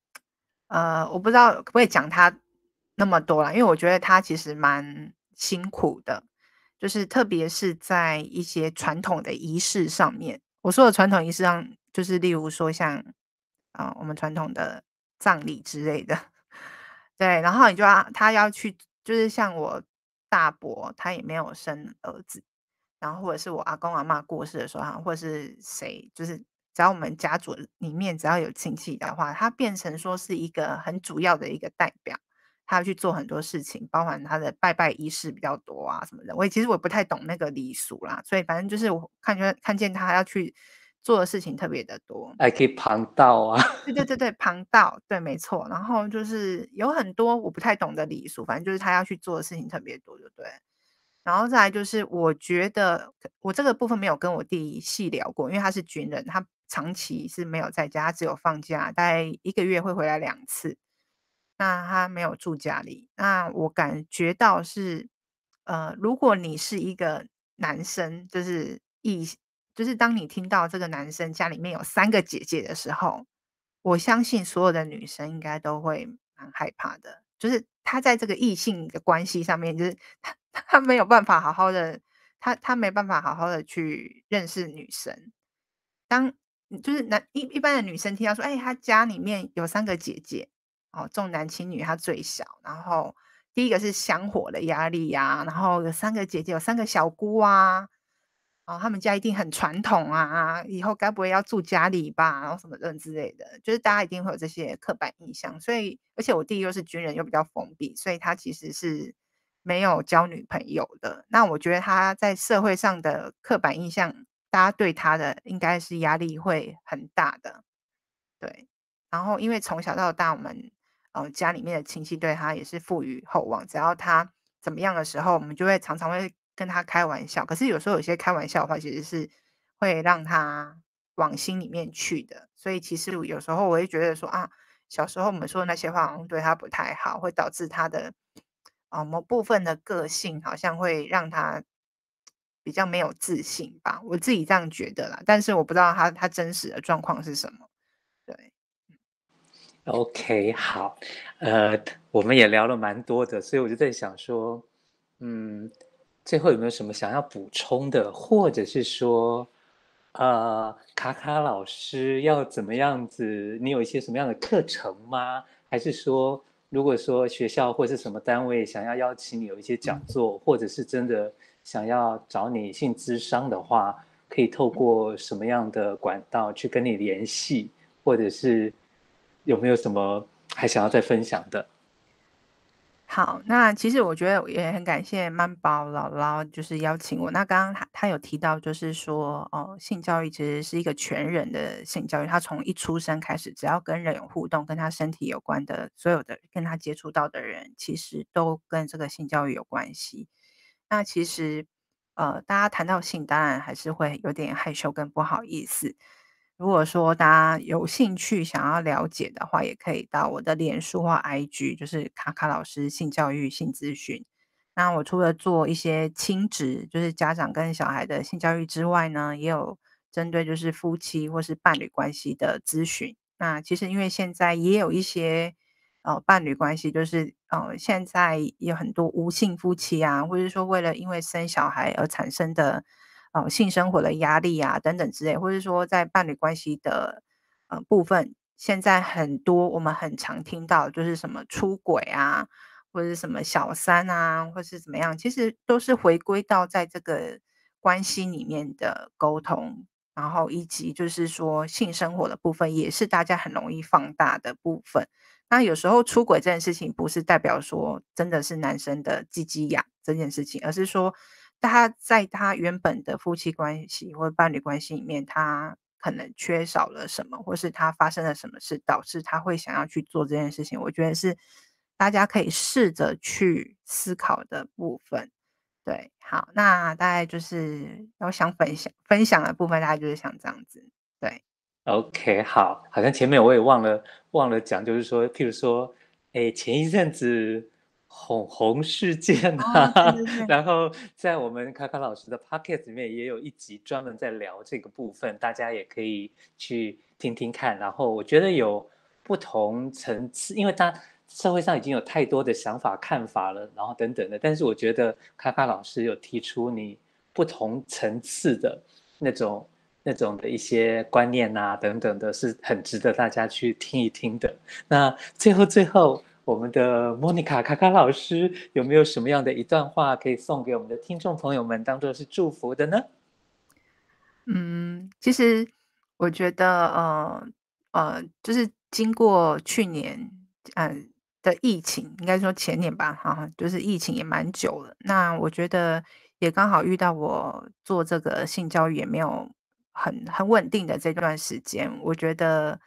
呃，我不知道可不可以讲他那么多了，因为我觉得他其实蛮辛苦的，就是特别是在一些传统的仪式上面。我说的传统仪式上，就是例如说像啊、我们传统的葬礼之类的，对，然后你就要他要去，就是像我大伯，他也没有生儿子，然后或者是我阿公阿嬷过世的时候，或者是谁，就是。只要我们家族里面只要有亲戚的话，他变成说是一个很主要的一个代表，他要去做很多事情，包含他的拜拜仪式比较多啊什么的。我也其实我不太懂那个礼俗啦，所以反正就是我看见看见他要去做的事情特别的多，还可以旁道啊，对对对对，旁道，对，没错。然后就是有很多我不太懂的礼数，反正就是他要去做的事情特别多，就对。然后再来就是，我觉得我这个部分没有跟我弟细聊过，因为他是军人，他。长期是没有在家，只有放假，大概一个月会回来两次。那他没有住家里。那我感觉到是，呃，如果你是一个男生，就是异，就是当你听到这个男生家里面有三个姐姐的时候，我相信所有的女生应该都会蛮害怕的。就是他在这个异性的关系上面，就是他他 没有办法好好的，他他没办法好好的去认识女生。当就是男一一般的女生听到说，哎，他家里面有三个姐姐，哦，重男轻女，她最小。然后第一个是香火的压力呀，然后有三个姐姐，有三个小姑啊，哦，他们家一定很传统啊，以后该不会要住家里吧，然后什么的之类的，就是大家一定会有这些刻板印象。所以，而且我弟又是军人，又比较封闭，所以他其实是没有交女朋友的。那我觉得他在社会上的刻板印象。大家对他的应该是压力会很大的，对。然后因为从小到大，我们呃家里面的亲戚对他也是赋予厚望，只要他怎么样的时候，我们就会常常会跟他开玩笑。可是有时候有些开玩笑的话，其实是会让他往心里面去的。所以其实有时候我会觉得说啊，小时候我们说的那些话好像对他不太好，会导致他的啊、某部分的个性好像会让他。比较没有自信吧，我自己这样觉得啦，但是我不知道他他真实的状况是什么。对，OK，好，呃，我们也聊了蛮多的，所以我就在想说，嗯，最后有没有什么想要补充的，或者是说，呃，卡卡老师要怎么样子？你有一些什么样的课程吗？还是说，如果说学校或是什么单位想要邀请你有一些讲座，或者是真的？想要找你性咨商的话，可以透过什么样的管道去跟你联系，或者是有没有什么还想要再分享的？好，那其实我觉得也很感谢曼宝姥姥，就是邀请我。那刚刚他他有提到，就是说哦，性教育其实是一个全人的性教育，他从一出生开始，只要跟人有互动，跟他身体有关的所有的跟他接触到的人，其实都跟这个性教育有关系。那其实，呃，大家谈到性，当然还是会有点害羞跟不好意思。如果说大家有兴趣想要了解的话，也可以到我的脸书或 IG，就是卡卡老师性教育性咨询。那我除了做一些亲职，就是家长跟小孩的性教育之外呢，也有针对就是夫妻或是伴侣关系的咨询。那其实因为现在也有一些。呃，伴侣关系就是，呃，现在有很多无性夫妻啊，或者说为了因为生小孩而产生的，呃，性生活的压力啊等等之类，或者说在伴侣关系的呃部分，现在很多我们很常听到就是什么出轨啊，或者是什么小三啊，或是怎么样，其实都是回归到在这个关系里面的沟通，然后以及就是说性生活的部分，也是大家很容易放大的部分。那有时候出轨这件事情，不是代表说真的是男生的鸡鸡痒这件事情，而是说他在他原本的夫妻关系或伴侣关系里面，他可能缺少了什么，或是他发生了什么事，导致他会想要去做这件事情。我觉得是大家可以试着去思考的部分。对，好，那大概就是我想分享分享的部分，大概就是像这样子。对。OK，好，好像前面我也忘了忘了讲，就是说，譬如说，哎，前一阵子红红事件啊，哦、对对对然后在我们卡卡老师的 Pocket 里面也有一集专门在聊这个部分，大家也可以去听听看。然后我觉得有不同层次，因为他社会上已经有太多的想法看法了，然后等等的。但是我觉得卡卡老师有提出你不同层次的那种那种的一些观念啊等等的，是很值得大家去听一听的。那最后最后。我们的莫妮卡卡卡老师有没有什么样的一段话可以送给我们的听众朋友们，当做是祝福的呢？嗯，其实我觉得，呃呃，就是经过去年嗯、的疫情，应该说前年吧，哈、就是疫情也蛮久了。那我觉得也刚好遇到我做这个性教育也没有很很稳定的这段时间，我觉得，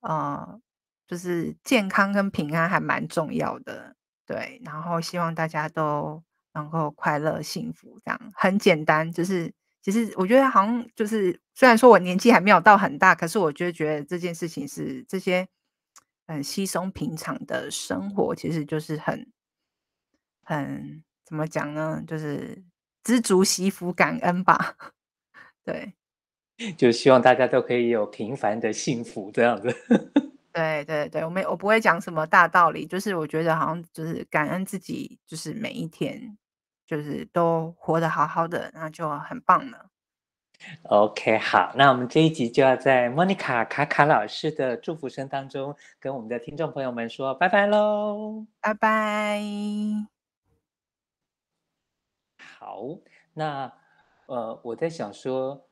呃。就是健康跟平安还蛮重要的，对。然后希望大家都能够快乐幸福，这样很简单。就是其实我觉得好像就是，虽然说我年纪还没有到很大，可是我就觉得这件事情是这些很稀松平常的生活，其实就是很很怎么讲呢？就是知足惜福感恩吧。对，就希望大家都可以有平凡的幸福这样子。对对对，我没我不会讲什么大道理，就是我觉得好像就是感恩自己，就是每一天就是都活得好好的，那就很棒了。OK，好，那我们这一集就要在莫妮卡卡卡老师的祝福声当中，跟我们的听众朋友们说拜拜喽，拜拜。好，那呃，我在想说。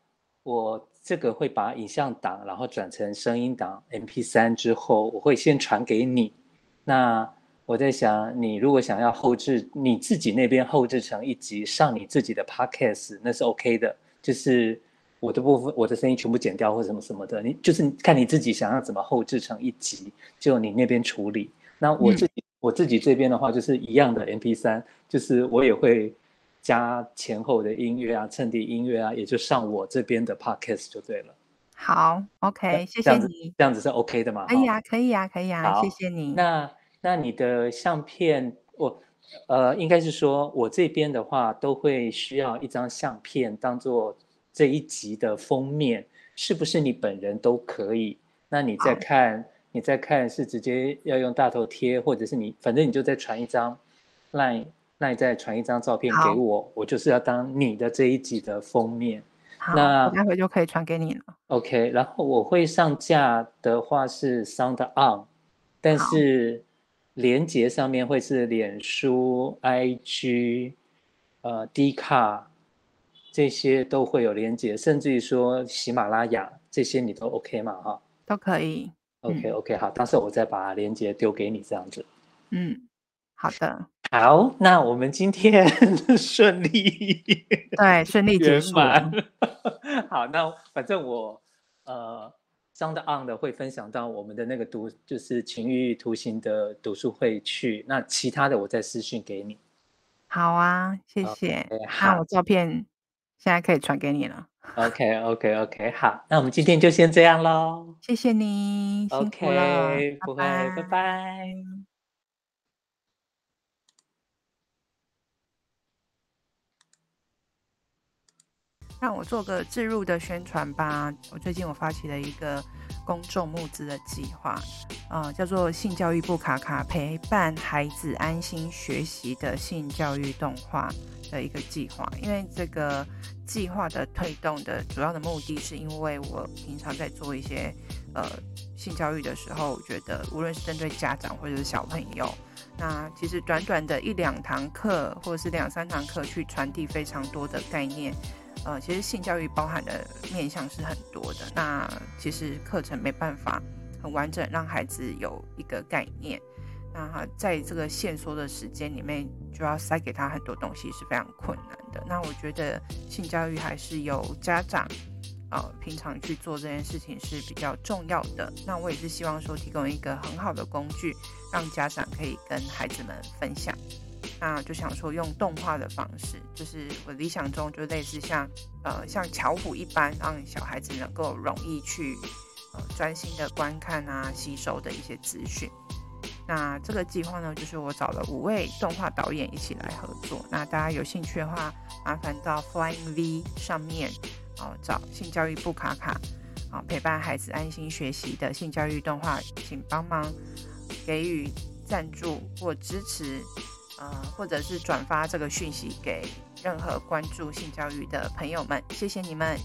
我这个会把影像档，然后转成声音档 MP 三之后，我会先传给你。那我在想，你如果想要后置，你自己那边后置成一集上你自己的 Podcast，那是 OK 的。就是我的部分，我的声音全部剪掉或什么什么的，你就是看你自己想要怎么后置成一集，就你那边处理。那我自己、嗯、我自己这边的话，就是一样的 MP 三就是我也会。加前后的音乐啊，衬底音乐啊，也就上我这边的 podcast 就对了。好，OK，谢谢你。这样子是 OK 的吗？可以啊，可以啊，可以啊，谢谢你。那那你的相片，我呃，应该是说我这边的话，都会需要一张相片当做这一集的封面，是不是你本人都可以？那你再看，你再看是直接要用大头贴，或者是你反正你就再传一张 line。那你再传一张照片给我，我就是要当你的这一集的封面。好，那我待会就可以传给你了。OK，然后我会上架的话是 Sound On，但是连接上面会是脸书、IG、呃 Dcard 这些都会有连接，甚至于说喜马拉雅这些你都 OK 吗？哈，都可以。OK OK，好，到时候我再把连接丢给你这样子。嗯，好的。好，那我们今天 顺利，对，顺利 结束。好，那反正我呃，Sound On 的会分享到我们的那个读，就是情欲图形的读书会去。那其他的我再私讯给你。好啊，谢谢。Okay, 好，我照片现在可以传给你了。OK，OK，OK，okay, okay, okay, 好，那我们今天就先这样喽。谢谢你，OK，不会，拜拜。让我做个置入的宣传吧。我最近我发起了一个公众募资的计划，呃，叫做“性教育部卡卡”，陪伴孩子安心学习的性教育动画的一个计划。因为这个计划的推动的主要的目的是，因为我平常在做一些呃性教育的时候，我觉得无论是针对家长或者是小朋友，那其实短短的一两堂课或者是两三堂课，去传递非常多的概念。呃，其实性教育包含的面向是很多的。那其实课程没办法很完整让孩子有一个概念。那在这个限缩的时间里面，就要塞给他很多东西是非常困难的。那我觉得性教育还是由家长呃平常去做这件事情是比较重要的。那我也是希望说提供一个很好的工具，让家长可以跟孩子们分享。那就想说用动画的方式，就是我理想中就类似像呃像巧虎一般，让小孩子能够容易去呃专心的观看啊，吸收的一些资讯。那这个计划呢，就是我找了五位动画导演一起来合作。那大家有兴趣的话，麻烦到 Flying V 上面哦找性教育部卡卡啊，陪伴孩子安心学习的性教育动画，请帮忙给予赞助或支持，呃，或者是转发这个讯息给任何关注性教育的朋友们。谢谢你们。